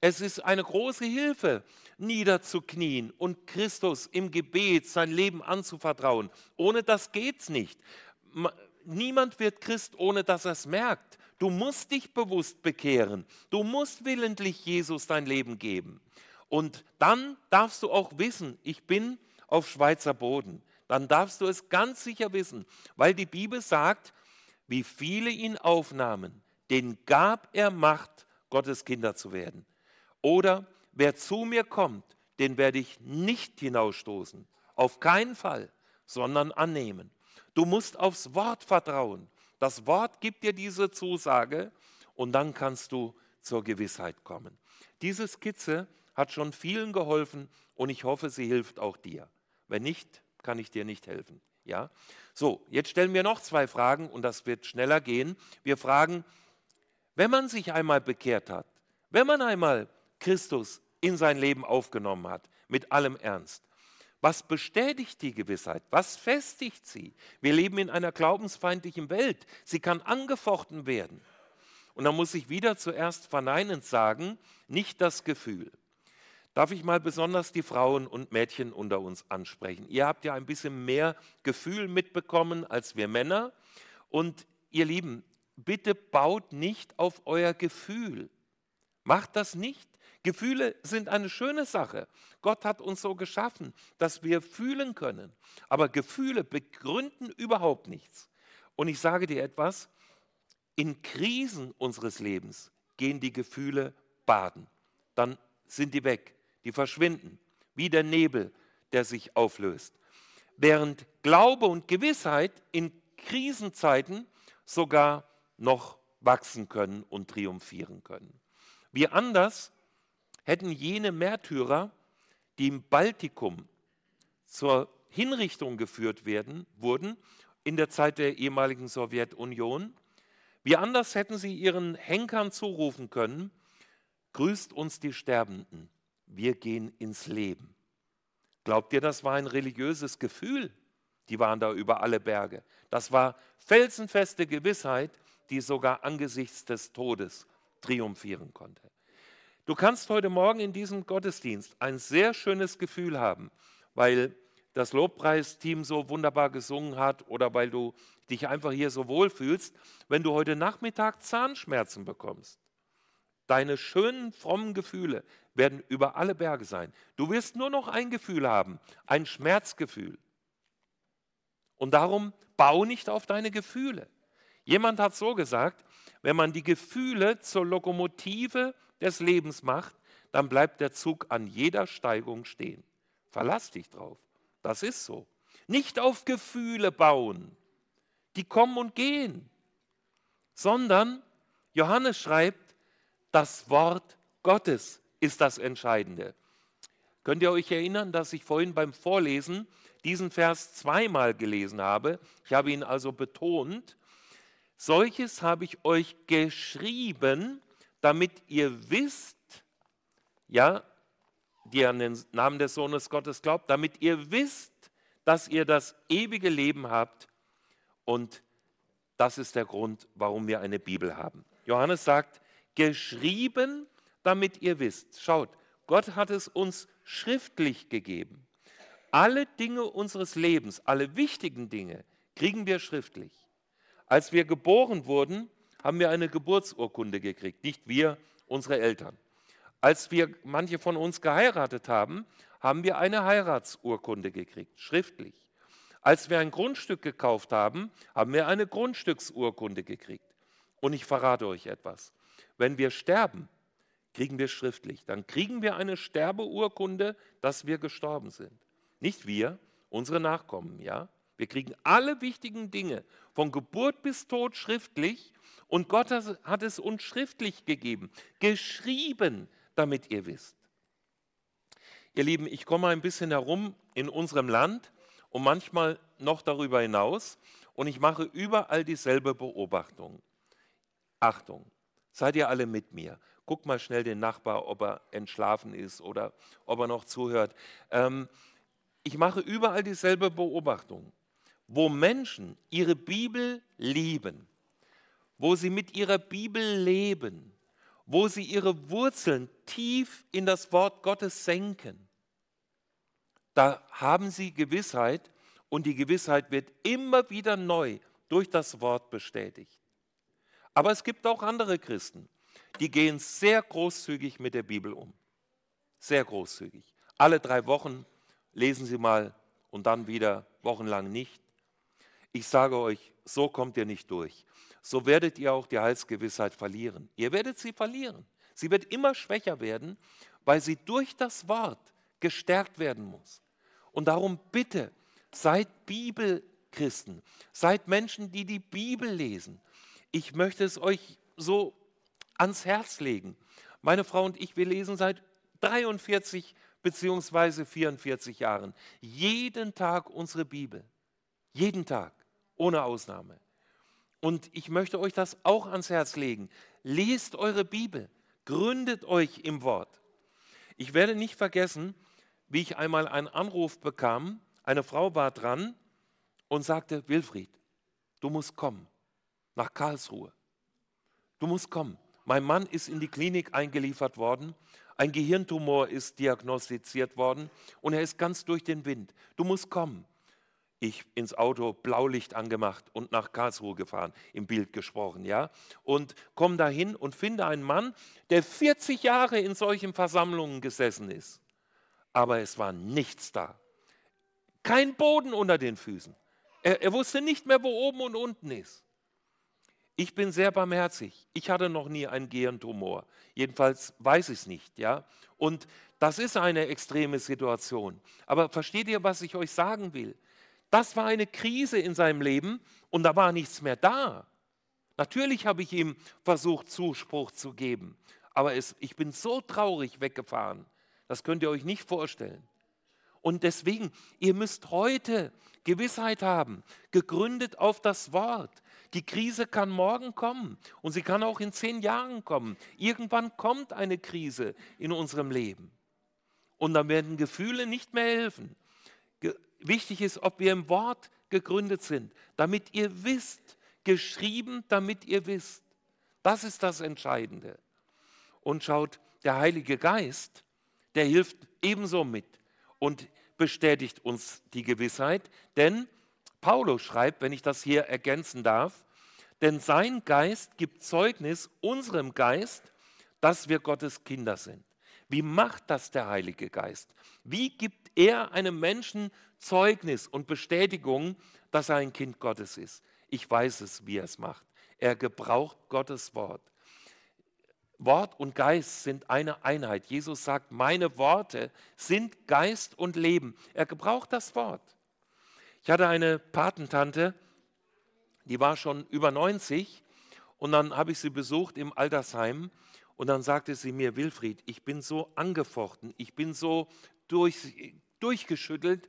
Es ist eine große Hilfe, niederzuknien und Christus im Gebet sein Leben anzuvertrauen. Ohne das geht's nicht. Niemand wird Christ, ohne dass er es merkt. Du musst dich bewusst bekehren. Du musst willentlich Jesus dein Leben geben. Und dann darfst du auch wissen, ich bin auf Schweizer Boden. Dann darfst du es ganz sicher wissen, weil die Bibel sagt, wie viele ihn aufnahmen, den gab er Macht, Gottes Kinder zu werden. Oder wer zu mir kommt, den werde ich nicht hinausstoßen. Auf keinen Fall, sondern annehmen. Du musst aufs Wort vertrauen. Das Wort gibt dir diese Zusage und dann kannst du zur Gewissheit kommen. Diese Skizze hat schon vielen geholfen und ich hoffe, sie hilft auch dir. Wenn nicht, kann ich dir nicht helfen. Ja? So, jetzt stellen wir noch zwei Fragen und das wird schneller gehen. Wir fragen, wenn man sich einmal bekehrt hat, wenn man einmal Christus in sein Leben aufgenommen hat, mit allem Ernst, was bestätigt die Gewissheit? Was festigt sie? Wir leben in einer glaubensfeindlichen Welt. Sie kann angefochten werden. Und da muss ich wieder zuerst verneinend sagen, nicht das Gefühl. Darf ich mal besonders die Frauen und Mädchen unter uns ansprechen? Ihr habt ja ein bisschen mehr Gefühl mitbekommen als wir Männer. Und ihr Lieben, bitte baut nicht auf euer Gefühl. Macht das nicht. Gefühle sind eine schöne Sache. Gott hat uns so geschaffen, dass wir fühlen können. Aber Gefühle begründen überhaupt nichts. Und ich sage dir etwas, in Krisen unseres Lebens gehen die Gefühle baden. Dann sind die weg die verschwinden, wie der Nebel, der sich auflöst. Während Glaube und Gewissheit in Krisenzeiten sogar noch wachsen können und triumphieren können. Wie anders hätten jene Märtyrer, die im Baltikum zur Hinrichtung geführt werden, wurden, in der Zeit der ehemaligen Sowjetunion, wie anders hätten sie ihren Henkern zurufen können, grüßt uns die Sterbenden, wir gehen ins Leben. Glaubt ihr, das war ein religiöses Gefühl? Die waren da über alle Berge. Das war felsenfeste Gewissheit, die sogar angesichts des Todes triumphieren konnte. Du kannst heute Morgen in diesem Gottesdienst ein sehr schönes Gefühl haben, weil das Lobpreisteam so wunderbar gesungen hat oder weil du dich einfach hier so wohl fühlst, wenn du heute Nachmittag Zahnschmerzen bekommst. Deine schönen, frommen Gefühle werden über alle Berge sein. Du wirst nur noch ein Gefühl haben, ein Schmerzgefühl. Und darum bau nicht auf deine Gefühle. Jemand hat so gesagt, wenn man die Gefühle zur Lokomotive des Lebens macht, dann bleibt der Zug an jeder Steigung stehen. Verlass dich drauf. Das ist so. Nicht auf Gefühle bauen, die kommen und gehen, sondern Johannes schreibt, das Wort Gottes ist das Entscheidende. Könnt ihr euch erinnern, dass ich vorhin beim Vorlesen diesen Vers zweimal gelesen habe? Ich habe ihn also betont. Solches habe ich euch geschrieben, damit ihr wisst, ja, die an den Namen des Sohnes Gottes glaubt, damit ihr wisst, dass ihr das ewige Leben habt. Und das ist der Grund, warum wir eine Bibel haben. Johannes sagt, geschrieben, damit ihr wisst. Schaut, Gott hat es uns schriftlich gegeben. Alle Dinge unseres Lebens, alle wichtigen Dinge, kriegen wir schriftlich. Als wir geboren wurden, haben wir eine Geburtsurkunde gekriegt, nicht wir, unsere Eltern. Als wir manche von uns geheiratet haben, haben wir eine Heiratsurkunde gekriegt, schriftlich. Als wir ein Grundstück gekauft haben, haben wir eine Grundstücksurkunde gekriegt. Und ich verrate euch etwas. Wenn wir sterben, kriegen wir schriftlich. Dann kriegen wir eine Sterbeurkunde, dass wir gestorben sind. Nicht wir, unsere Nachkommen, ja? Wir kriegen alle wichtigen Dinge von Geburt bis Tod schriftlich und Gott hat es uns schriftlich gegeben, geschrieben, damit ihr wisst. Ihr Lieben, ich komme ein bisschen herum in unserem Land und manchmal noch darüber hinaus und ich mache überall dieselbe Beobachtung. Achtung, seid ihr alle mit mir? guck mal schnell den Nachbar, ob er entschlafen ist oder ob er noch zuhört. Ähm, ich mache überall dieselbe Beobachtung. Wo Menschen ihre Bibel lieben, wo sie mit ihrer Bibel leben, wo sie ihre Wurzeln tief in das Wort Gottes senken, da haben sie Gewissheit und die Gewissheit wird immer wieder neu durch das Wort bestätigt. Aber es gibt auch andere Christen, die gehen sehr großzügig mit der Bibel um. Sehr großzügig. Alle drei Wochen lesen sie mal und dann wieder wochenlang nicht. Ich sage euch, so kommt ihr nicht durch. So werdet ihr auch die Heilsgewissheit verlieren. Ihr werdet sie verlieren. Sie wird immer schwächer werden, weil sie durch das Wort gestärkt werden muss. Und darum bitte, seid Bibelchristen, seid Menschen, die die Bibel lesen. Ich möchte es euch so ans Herz legen. Meine Frau und ich, wir lesen seit 43 beziehungsweise 44 Jahren jeden Tag unsere Bibel. Jeden Tag, ohne Ausnahme. Und ich möchte euch das auch ans Herz legen. Lest eure Bibel, gründet euch im Wort. Ich werde nicht vergessen, wie ich einmal einen Anruf bekam. Eine Frau war dran und sagte, Wilfried, du musst kommen nach Karlsruhe. Du musst kommen. Mein Mann ist in die Klinik eingeliefert worden. Ein Gehirntumor ist diagnostiziert worden und er ist ganz durch den Wind. Du musst kommen. Ich ins Auto Blaulicht angemacht und nach Karlsruhe gefahren, im Bild gesprochen, ja. Und komme dahin und finde einen Mann, der 40 Jahre in solchen Versammlungen gesessen ist. Aber es war nichts da. Kein Boden unter den Füßen. Er, er wusste nicht mehr, wo oben und unten ist. Ich bin sehr barmherzig. Ich hatte noch nie einen Gehirntumor. Jedenfalls weiß ich es nicht, ja. Und das ist eine extreme Situation. Aber versteht ihr, was ich euch sagen will? Das war eine Krise in seinem Leben und da war nichts mehr da. Natürlich habe ich ihm versucht, Zuspruch zu geben, aber es, ich bin so traurig weggefahren. Das könnt ihr euch nicht vorstellen. Und deswegen, ihr müsst heute Gewissheit haben, gegründet auf das Wort. Die Krise kann morgen kommen und sie kann auch in zehn Jahren kommen. Irgendwann kommt eine Krise in unserem Leben. Und dann werden Gefühle nicht mehr helfen. Wichtig ist, ob wir im Wort gegründet sind, damit ihr wisst, geschrieben, damit ihr wisst. Das ist das Entscheidende. Und schaut, der Heilige Geist, der hilft ebenso mit und bestätigt uns die Gewissheit, denn Paulus schreibt, wenn ich das hier ergänzen darf, denn sein Geist gibt Zeugnis unserem Geist, dass wir Gottes Kinder sind. Wie macht das der Heilige Geist? Wie gibt er einem Menschen Zeugnis und Bestätigung, dass er ein Kind Gottes ist? Ich weiß es, wie er es macht. Er gebraucht Gottes Wort. Wort und Geist sind eine Einheit. Jesus sagt, meine Worte sind Geist und Leben. Er gebraucht das Wort. Ich hatte eine Patentante, die war schon über 90 und dann habe ich sie besucht im Altersheim und dann sagte sie mir, Wilfried, ich bin so angefochten, ich bin so durch, durchgeschüttelt,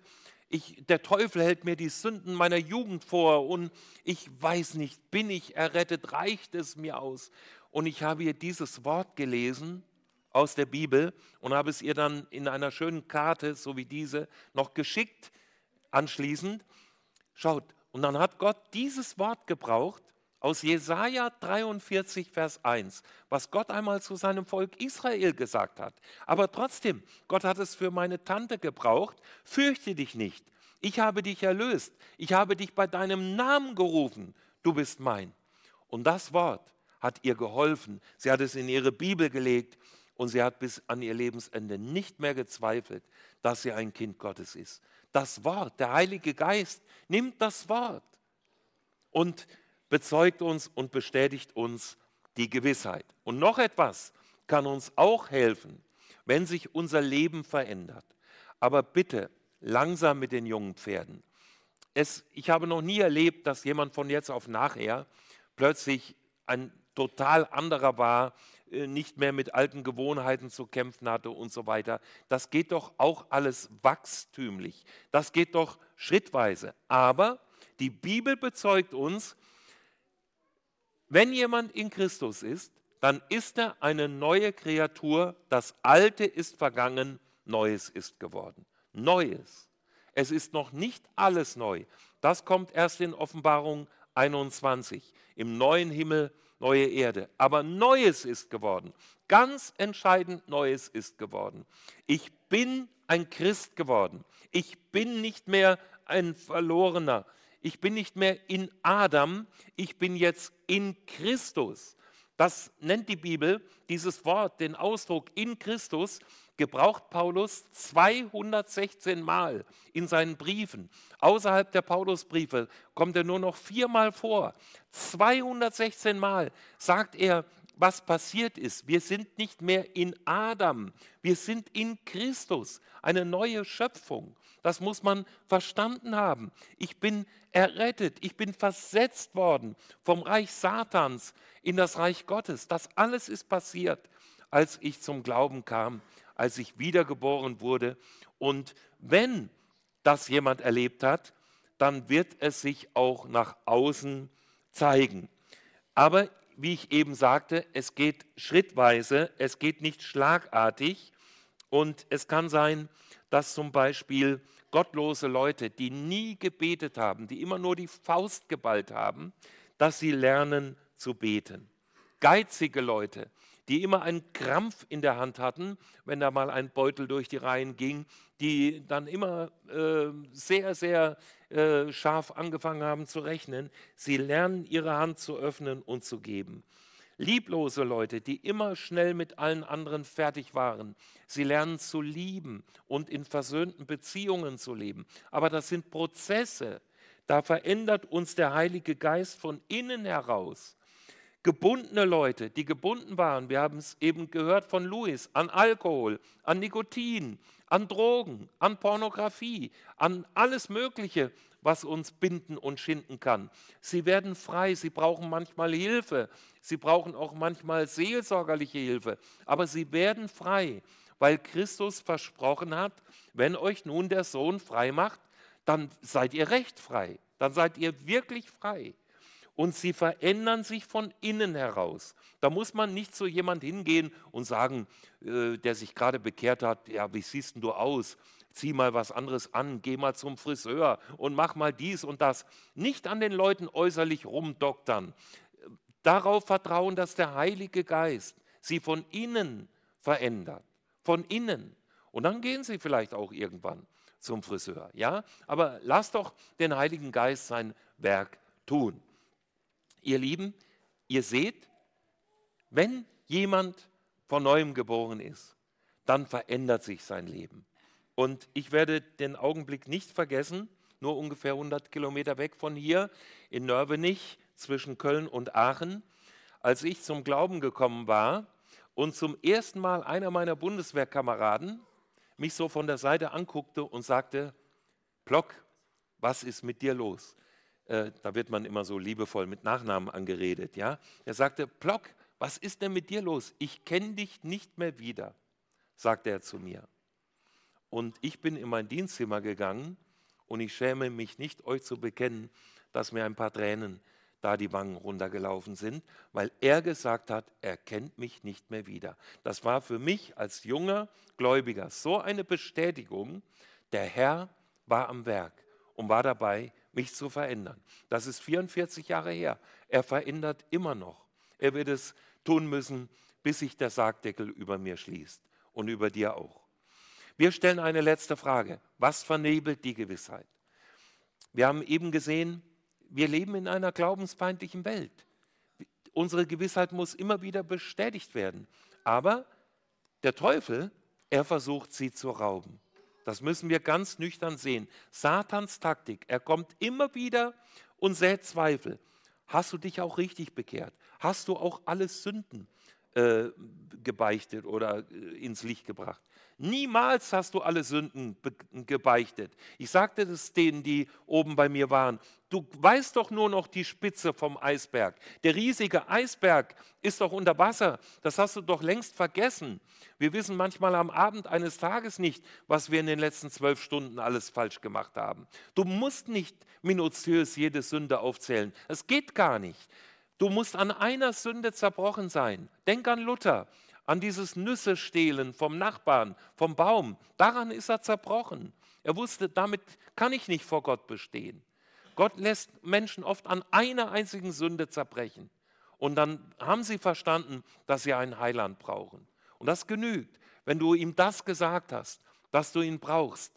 ich, der Teufel hält mir die Sünden meiner Jugend vor und ich weiß nicht, bin ich errettet, reicht es mir aus? Und ich habe ihr dieses Wort gelesen aus der Bibel und habe es ihr dann in einer schönen Karte, so wie diese, noch geschickt anschließend. Schaut, und dann hat Gott dieses Wort gebraucht aus Jesaja 43, Vers 1, was Gott einmal zu seinem Volk Israel gesagt hat. Aber trotzdem, Gott hat es für meine Tante gebraucht. Fürchte dich nicht. Ich habe dich erlöst. Ich habe dich bei deinem Namen gerufen. Du bist mein. Und das Wort hat ihr geholfen. Sie hat es in ihre Bibel gelegt und sie hat bis an ihr Lebensende nicht mehr gezweifelt, dass sie ein Kind Gottes ist. Das Wort, der Heilige Geist nimmt das Wort und bezeugt uns und bestätigt uns die Gewissheit. Und noch etwas kann uns auch helfen, wenn sich unser Leben verändert. Aber bitte langsam mit den jungen Pferden. Es, ich habe noch nie erlebt, dass jemand von jetzt auf nachher plötzlich ein total anderer war, äh, nicht mehr mit alten Gewohnheiten zu kämpfen hatte und so weiter. Das geht doch auch alles wachstümlich. Das geht doch schrittweise. Aber die Bibel bezeugt uns, wenn jemand in Christus ist, dann ist er eine neue Kreatur. Das Alte ist vergangen, Neues ist geworden. Neues. Es ist noch nicht alles neu. Das kommt erst in Offenbarung 21. Im neuen Himmel, neue Erde. Aber Neues ist geworden. Ganz entscheidend Neues ist geworden. Ich bin ein Christ geworden. Ich bin nicht mehr ein Verlorener ich bin nicht mehr in Adam, ich bin jetzt in Christus. Das nennt die Bibel, dieses Wort, den Ausdruck in Christus, gebraucht Paulus 216 Mal in seinen Briefen. Außerhalb der Paulusbriefe kommt er nur noch viermal vor. 216 Mal sagt er, was passiert ist. Wir sind nicht mehr in Adam, wir sind in Christus, eine neue Schöpfung. Das muss man verstanden haben. Ich bin errettet, ich bin versetzt worden vom Reich Satans in das Reich Gottes. Das alles ist passiert, als ich zum Glauben kam, als ich wiedergeboren wurde. Und wenn das jemand erlebt hat, dann wird es sich auch nach außen zeigen. Aber wie ich eben sagte, es geht schrittweise, es geht nicht schlagartig und es kann sein, dass zum Beispiel gottlose Leute, die nie gebetet haben, die immer nur die Faust geballt haben, dass sie lernen zu beten. Geizige Leute, die immer einen Krampf in der Hand hatten, wenn da mal ein Beutel durch die Reihen ging, die dann immer äh, sehr, sehr äh, scharf angefangen haben zu rechnen. Sie lernen ihre Hand zu öffnen und zu geben. Lieblose Leute, die immer schnell mit allen anderen fertig waren. Sie lernen zu lieben und in versöhnten Beziehungen zu leben. Aber das sind Prozesse. Da verändert uns der Heilige Geist von innen heraus gebundene Leute, die gebunden waren, wir haben es eben gehört von Louis, an Alkohol, an Nikotin, an Drogen, an Pornografie, an alles Mögliche, was uns binden und schinden kann. Sie werden frei, sie brauchen manchmal Hilfe, sie brauchen auch manchmal seelsorgerliche Hilfe, aber sie werden frei, weil Christus versprochen hat, wenn euch nun der Sohn frei macht, dann seid ihr recht frei, dann seid ihr wirklich frei und sie verändern sich von innen heraus. Da muss man nicht zu jemand hingehen und sagen, äh, der sich gerade bekehrt hat, ja, wie siehst du aus? Zieh mal was anderes an, geh mal zum Friseur und mach mal dies und das. Nicht an den Leuten äußerlich rumdoktern. Darauf vertrauen, dass der Heilige Geist sie von innen verändert. Von innen. Und dann gehen sie vielleicht auch irgendwann zum Friseur. Ja? Aber lass doch den Heiligen Geist sein Werk tun. Ihr Lieben, ihr seht, wenn jemand von neuem geboren ist, dann verändert sich sein Leben. Und ich werde den Augenblick nicht vergessen, nur ungefähr 100 Kilometer weg von hier in Nörvenich zwischen Köln und Aachen, als ich zum Glauben gekommen war und zum ersten Mal einer meiner Bundeswehrkameraden mich so von der Seite anguckte und sagte, Plock, was ist mit dir los? Äh, da wird man immer so liebevoll mit Nachnamen angeredet, ja. Er sagte, Plock, was ist denn mit dir los? Ich kenne dich nicht mehr wieder, sagte er zu mir. Und ich bin in mein Dienstzimmer gegangen und ich schäme mich nicht, euch zu bekennen, dass mir ein paar Tränen da die Wangen runtergelaufen sind, weil er gesagt hat, er kennt mich nicht mehr wieder. Das war für mich als junger Gläubiger so eine Bestätigung, der Herr war am Werk und war dabei, mich zu verändern. Das ist 44 Jahre her. Er verändert immer noch. Er wird es tun müssen, bis sich der Sargdeckel über mir schließt und über dir auch. Wir stellen eine letzte Frage. Was vernebelt die Gewissheit? Wir haben eben gesehen, wir leben in einer glaubensfeindlichen Welt. Unsere Gewissheit muss immer wieder bestätigt werden. Aber der Teufel, er versucht sie zu rauben. Das müssen wir ganz nüchtern sehen. Satans Taktik, er kommt immer wieder und sät Zweifel. Hast du dich auch richtig bekehrt? Hast du auch alle Sünden äh, gebeichtet oder äh, ins Licht gebracht? Niemals hast du alle Sünden gebeichtet. Ich sagte das denen, die oben bei mir waren. Du weißt doch nur noch die Spitze vom Eisberg. Der riesige Eisberg ist doch unter Wasser. Das hast du doch längst vergessen. Wir wissen manchmal am Abend eines Tages nicht, was wir in den letzten zwölf Stunden alles falsch gemacht haben. Du musst nicht minutiös jede Sünde aufzählen. Es geht gar nicht. Du musst an einer Sünde zerbrochen sein. Denk an Luther an dieses Nüsse stehlen vom Nachbarn, vom Baum. Daran ist er zerbrochen. Er wusste, damit kann ich nicht vor Gott bestehen. Gott lässt Menschen oft an einer einzigen Sünde zerbrechen. Und dann haben sie verstanden, dass sie einen Heiland brauchen. Und das genügt. Wenn du ihm das gesagt hast, dass du ihn brauchst,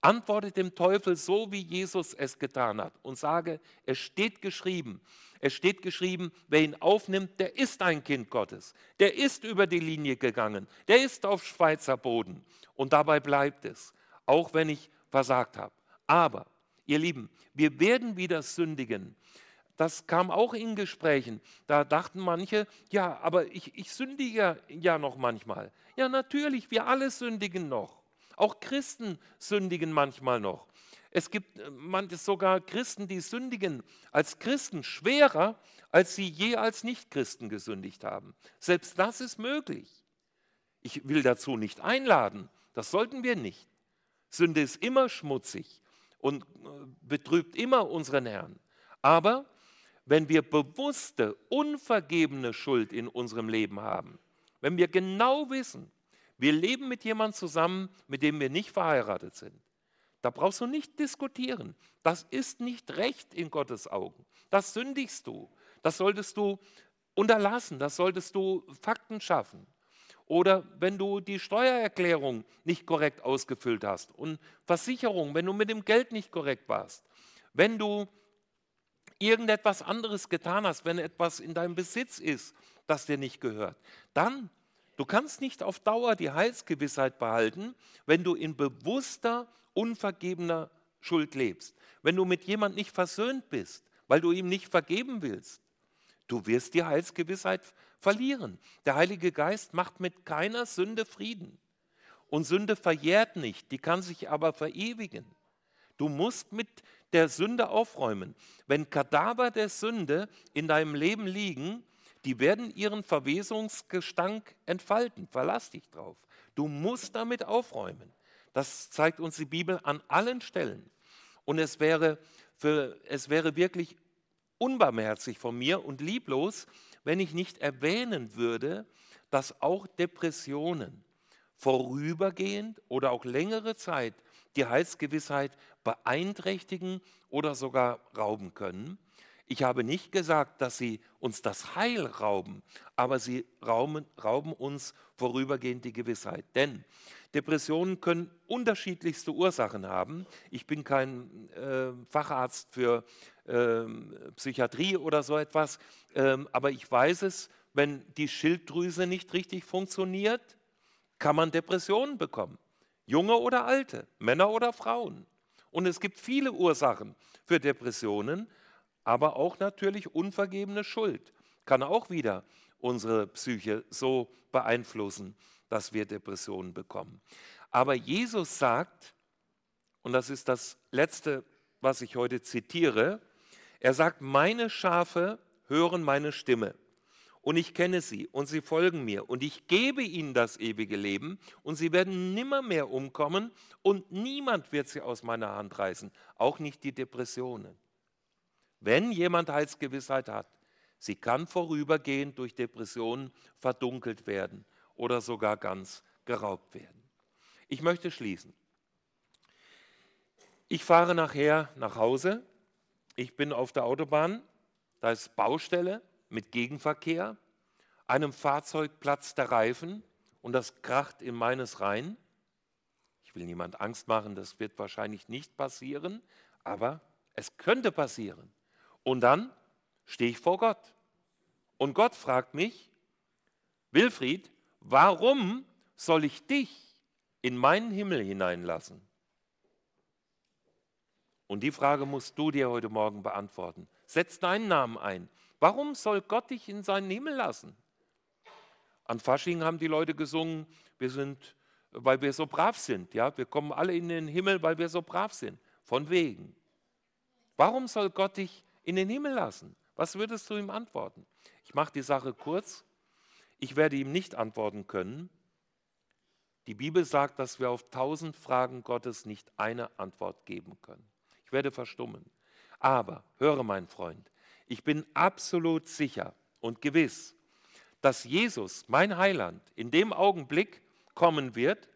antworte dem Teufel so, wie Jesus es getan hat und sage, es steht geschrieben, Es steht geschrieben, wer ihn aufnimmt, der ist ein Kind Gottes. Der ist über die Linie gegangen. Der ist auf Schweizer Boden. Und dabei bleibt es, auch wenn ich versagt habe. Aber, ihr Lieben, wir werden wieder sündigen. Das kam auch in Gesprächen. Da dachten manche, ja, aber ich, ich sündige ja noch manchmal. Ja, natürlich, wir alle sündigen noch. Auch Christen sündigen manchmal noch. Es gibt äh, sogar Christen, die sündigen als Christen schwerer, als sie je als Nichtchristen gesündigt haben. Selbst das ist möglich. Ich will dazu nicht einladen. Das sollten wir nicht. Sünde ist immer schmutzig und äh, betrübt immer unseren Herrn. Aber wenn wir bewusste, unvergebene Schuld in unserem Leben haben, wenn wir genau wissen, wir leben mit jemandem zusammen, mit dem wir nicht verheiratet sind, da brauchst du nicht diskutieren. Das ist nicht recht in Gottes Augen. Das sündigst du. Das solltest du unterlassen. Das solltest du Fakten schaffen. Oder wenn du die Steuererklärung nicht korrekt ausgefüllt hast und Versicherung, wenn du mit dem Geld nicht korrekt warst, wenn du irgendetwas anderes getan hast, wenn etwas in deinem Besitz ist, das dir nicht gehört, dann, du kannst nicht auf Dauer die Heilsgewissheit behalten, wenn du in bewusster, unvergebener Schuld lebst. Wenn du mit jemand nicht versöhnt bist, weil du ihm nicht vergeben willst, du wirst die Heilsgewissheit verlieren. Der Heilige Geist macht mit keiner Sünde Frieden. Und Sünde verjährt nicht, die kann sich aber verewigen. Du musst mit der Sünde aufräumen. Wenn Kadaver der Sünde in deinem Leben liegen, die werden ihren Verwesungsgestank entfalten. Verlass dich drauf. Du musst damit aufräumen. Das zeigt uns die Bibel an allen Stellen. Und es wäre, für, es wäre wirklich unbarmherzig von mir und lieblos, wenn ich nicht erwähnen würde, dass auch Depressionen vorübergehend oder auch längere Zeit die Heilsgewissheit beeinträchtigen oder sogar rauben können. Ich habe nicht gesagt, dass sie uns das Heil rauben, aber sie rauben, rauben uns vorübergehend die Gewissheit. Denn Depressionen können unterschiedlichste Ursachen haben. Ich bin kein äh, Facharzt für äh, Psychiatrie oder so etwas, äh, aber ich weiß es, wenn die Schilddrüse nicht richtig funktioniert, kann man Depressionen bekommen. Junge oder alte, Männer oder Frauen. Und es gibt viele Ursachen für Depressionen, aber auch natürlich unvergebene Schuld kann auch wieder unsere Psyche so beeinflussen, dass wir Depressionen bekommen. Aber Jesus sagt, und das ist das Letzte, was ich heute zitiere, er sagt, meine Schafe hören meine Stimme und ich kenne sie und sie folgen mir und ich gebe ihnen das ewige Leben und sie werden nimmermehr umkommen und niemand wird sie aus meiner Hand reißen, auch nicht die Depressionen. Wenn jemand Heilsgewissheit hat, sie kann vorübergehend durch Depressionen verdunkelt werden oder sogar ganz geraubt werden. Ich möchte schließen. Ich fahre nachher nach Hause. Ich bin auf der Autobahn. Da ist Baustelle mit Gegenverkehr, einem Fahrzeug platzt der Reifen und das kracht in meines rein. Ich will niemand Angst machen, das wird wahrscheinlich nicht passieren, aber es könnte passieren. Und dann stehe ich vor Gott. Und Gott fragt mich, Wilfried, warum soll ich dich in meinen Himmel hineinlassen? Und die Frage musst du dir heute Morgen beantworten. Setz deinen Namen ein. Warum soll Gott dich in seinen Himmel lassen? An Fasching haben die Leute gesungen, wir sind, weil wir so brav sind. Ja? Wir kommen alle in den Himmel, weil wir so brav sind. Von wegen. Warum soll Gott dich in den Himmel lassen? Was würdest du ihm antworten? Ich mache die Sache kurz. Ich werde ihm nicht antworten können. Die Bibel sagt, dass wir auf tausend Fragen Gottes nicht eine Antwort geben können. Ich werde verstummen. Aber höre, mein Freund, ich bin absolut sicher und gewiss, dass Jesus, mein Heiland, in dem Augenblick kommen wird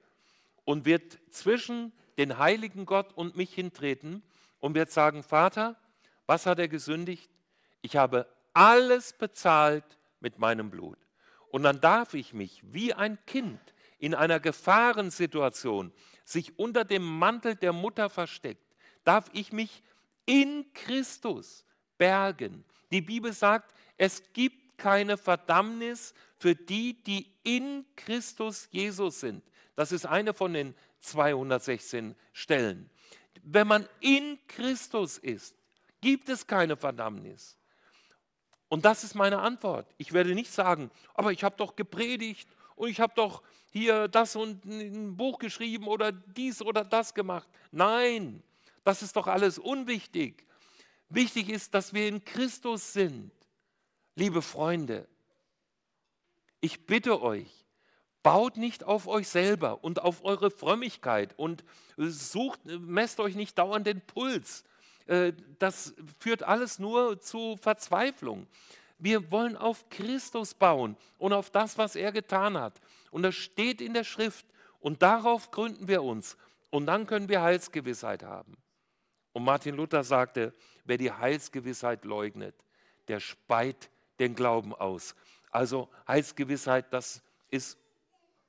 und wird zwischen den heiligen Gott und mich hintreten und wird sagen, Vater, was hat er gesündigt? Ich habe alles bezahlt mit meinem Blut. Und dann darf ich mich wie ein Kind in einer Gefahrensituation sich unter dem Mantel der Mutter versteckt, darf ich mich in Christus bergen, Die Bibel sagt, es gibt keine Verdammnis für die, die in Christus Jesus sind. Das ist eine von den 216 Stellen. Wenn man in Christus ist, gibt es keine Verdammnis. Und das ist meine Antwort. Ich werde nicht sagen, aber ich habe doch gepredigt und ich habe doch hier das und ein Buch geschrieben oder dies oder das gemacht. Nein, das ist doch alles unwichtig. Wichtig ist, dass wir in Christus sind. Liebe Freunde, ich bitte euch, baut nicht auf euch selber und auf eure Frömmigkeit und sucht, messt euch nicht dauernd den Puls. Äh, das führt alles nur zu Verzweiflung. Wir wollen auf Christus bauen und auf das, was er getan hat. Und das steht in der Schrift und darauf gründen wir uns. Und dann können wir Heilsgewissheit haben. Und Martin Luther sagte, wer die Heilsgewissheit leugnet, der speit den Glauben aus. Also Heilsgewissheit, das ist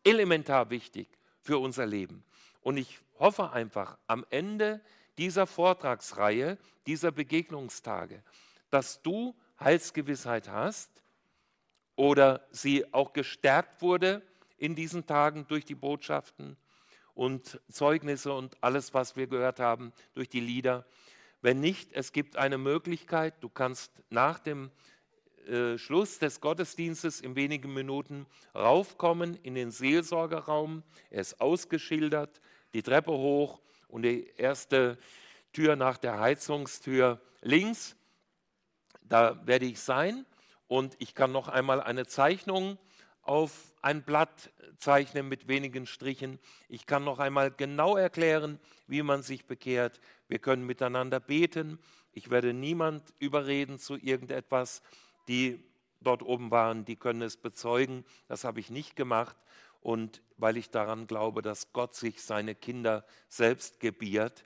elementar wichtig für unser Leben. Und ich hoffe einfach am Ende dieser Vortragsreihe, dieser Begegnungstage, dass du Heilsgewissheit hast oder sie auch gestärkt wurde in diesen Tagen durch die Botschaften und Zeugnisse und alles, was wir gehört haben durch die Lieder. Wenn nicht, es gibt eine Möglichkeit, du kannst nach dem äh, Schluss des Gottesdienstes in wenigen Minuten raufkommen in den Seelsorgerraum. Er ist ausgeschildert, die Treppe hoch und die erste Tür nach der Heizungstür links. Da werde ich sein und ich kann noch einmal eine Zeichnung auf ein Blatt zeichnen mit wenigen Strichen. Ich kann noch einmal genau erklären, wie man sich bekehrt. Wir können miteinander beten. Ich werde niemand überreden zu irgendetwas. Die dort oben waren, die können es bezeugen. Das habe ich nicht gemacht. Und weil ich daran glaube, dass Gott sich seine Kinder selbst gebiert.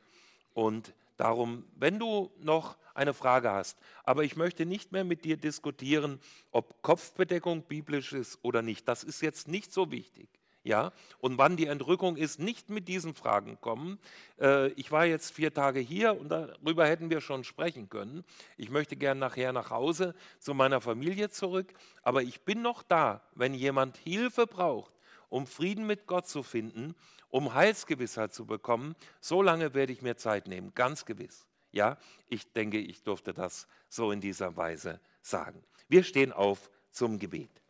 Und darum, wenn du noch eine Frage hast, aber ich möchte nicht mehr mit dir diskutieren, ob Kopfbedeckung biblisch ist oder nicht. Das ist jetzt nicht so wichtig. Ja, und wann die Entrückung ist, nicht mit diesen Fragen kommen. Äh, ich war jetzt vier Tage hier und darüber hätten wir schon sprechen können. Ich möchte gern nachher nach Hause zu meiner Familie zurück, aber ich bin noch da, wenn jemand Hilfe braucht, um Frieden mit Gott zu finden, um Heilsgewissheit zu bekommen. So lange werde ich mir Zeit nehmen, ganz gewiss. Ja, ich denke, ich durfte das so in dieser Weise sagen. Wir stehen auf zum Gebet.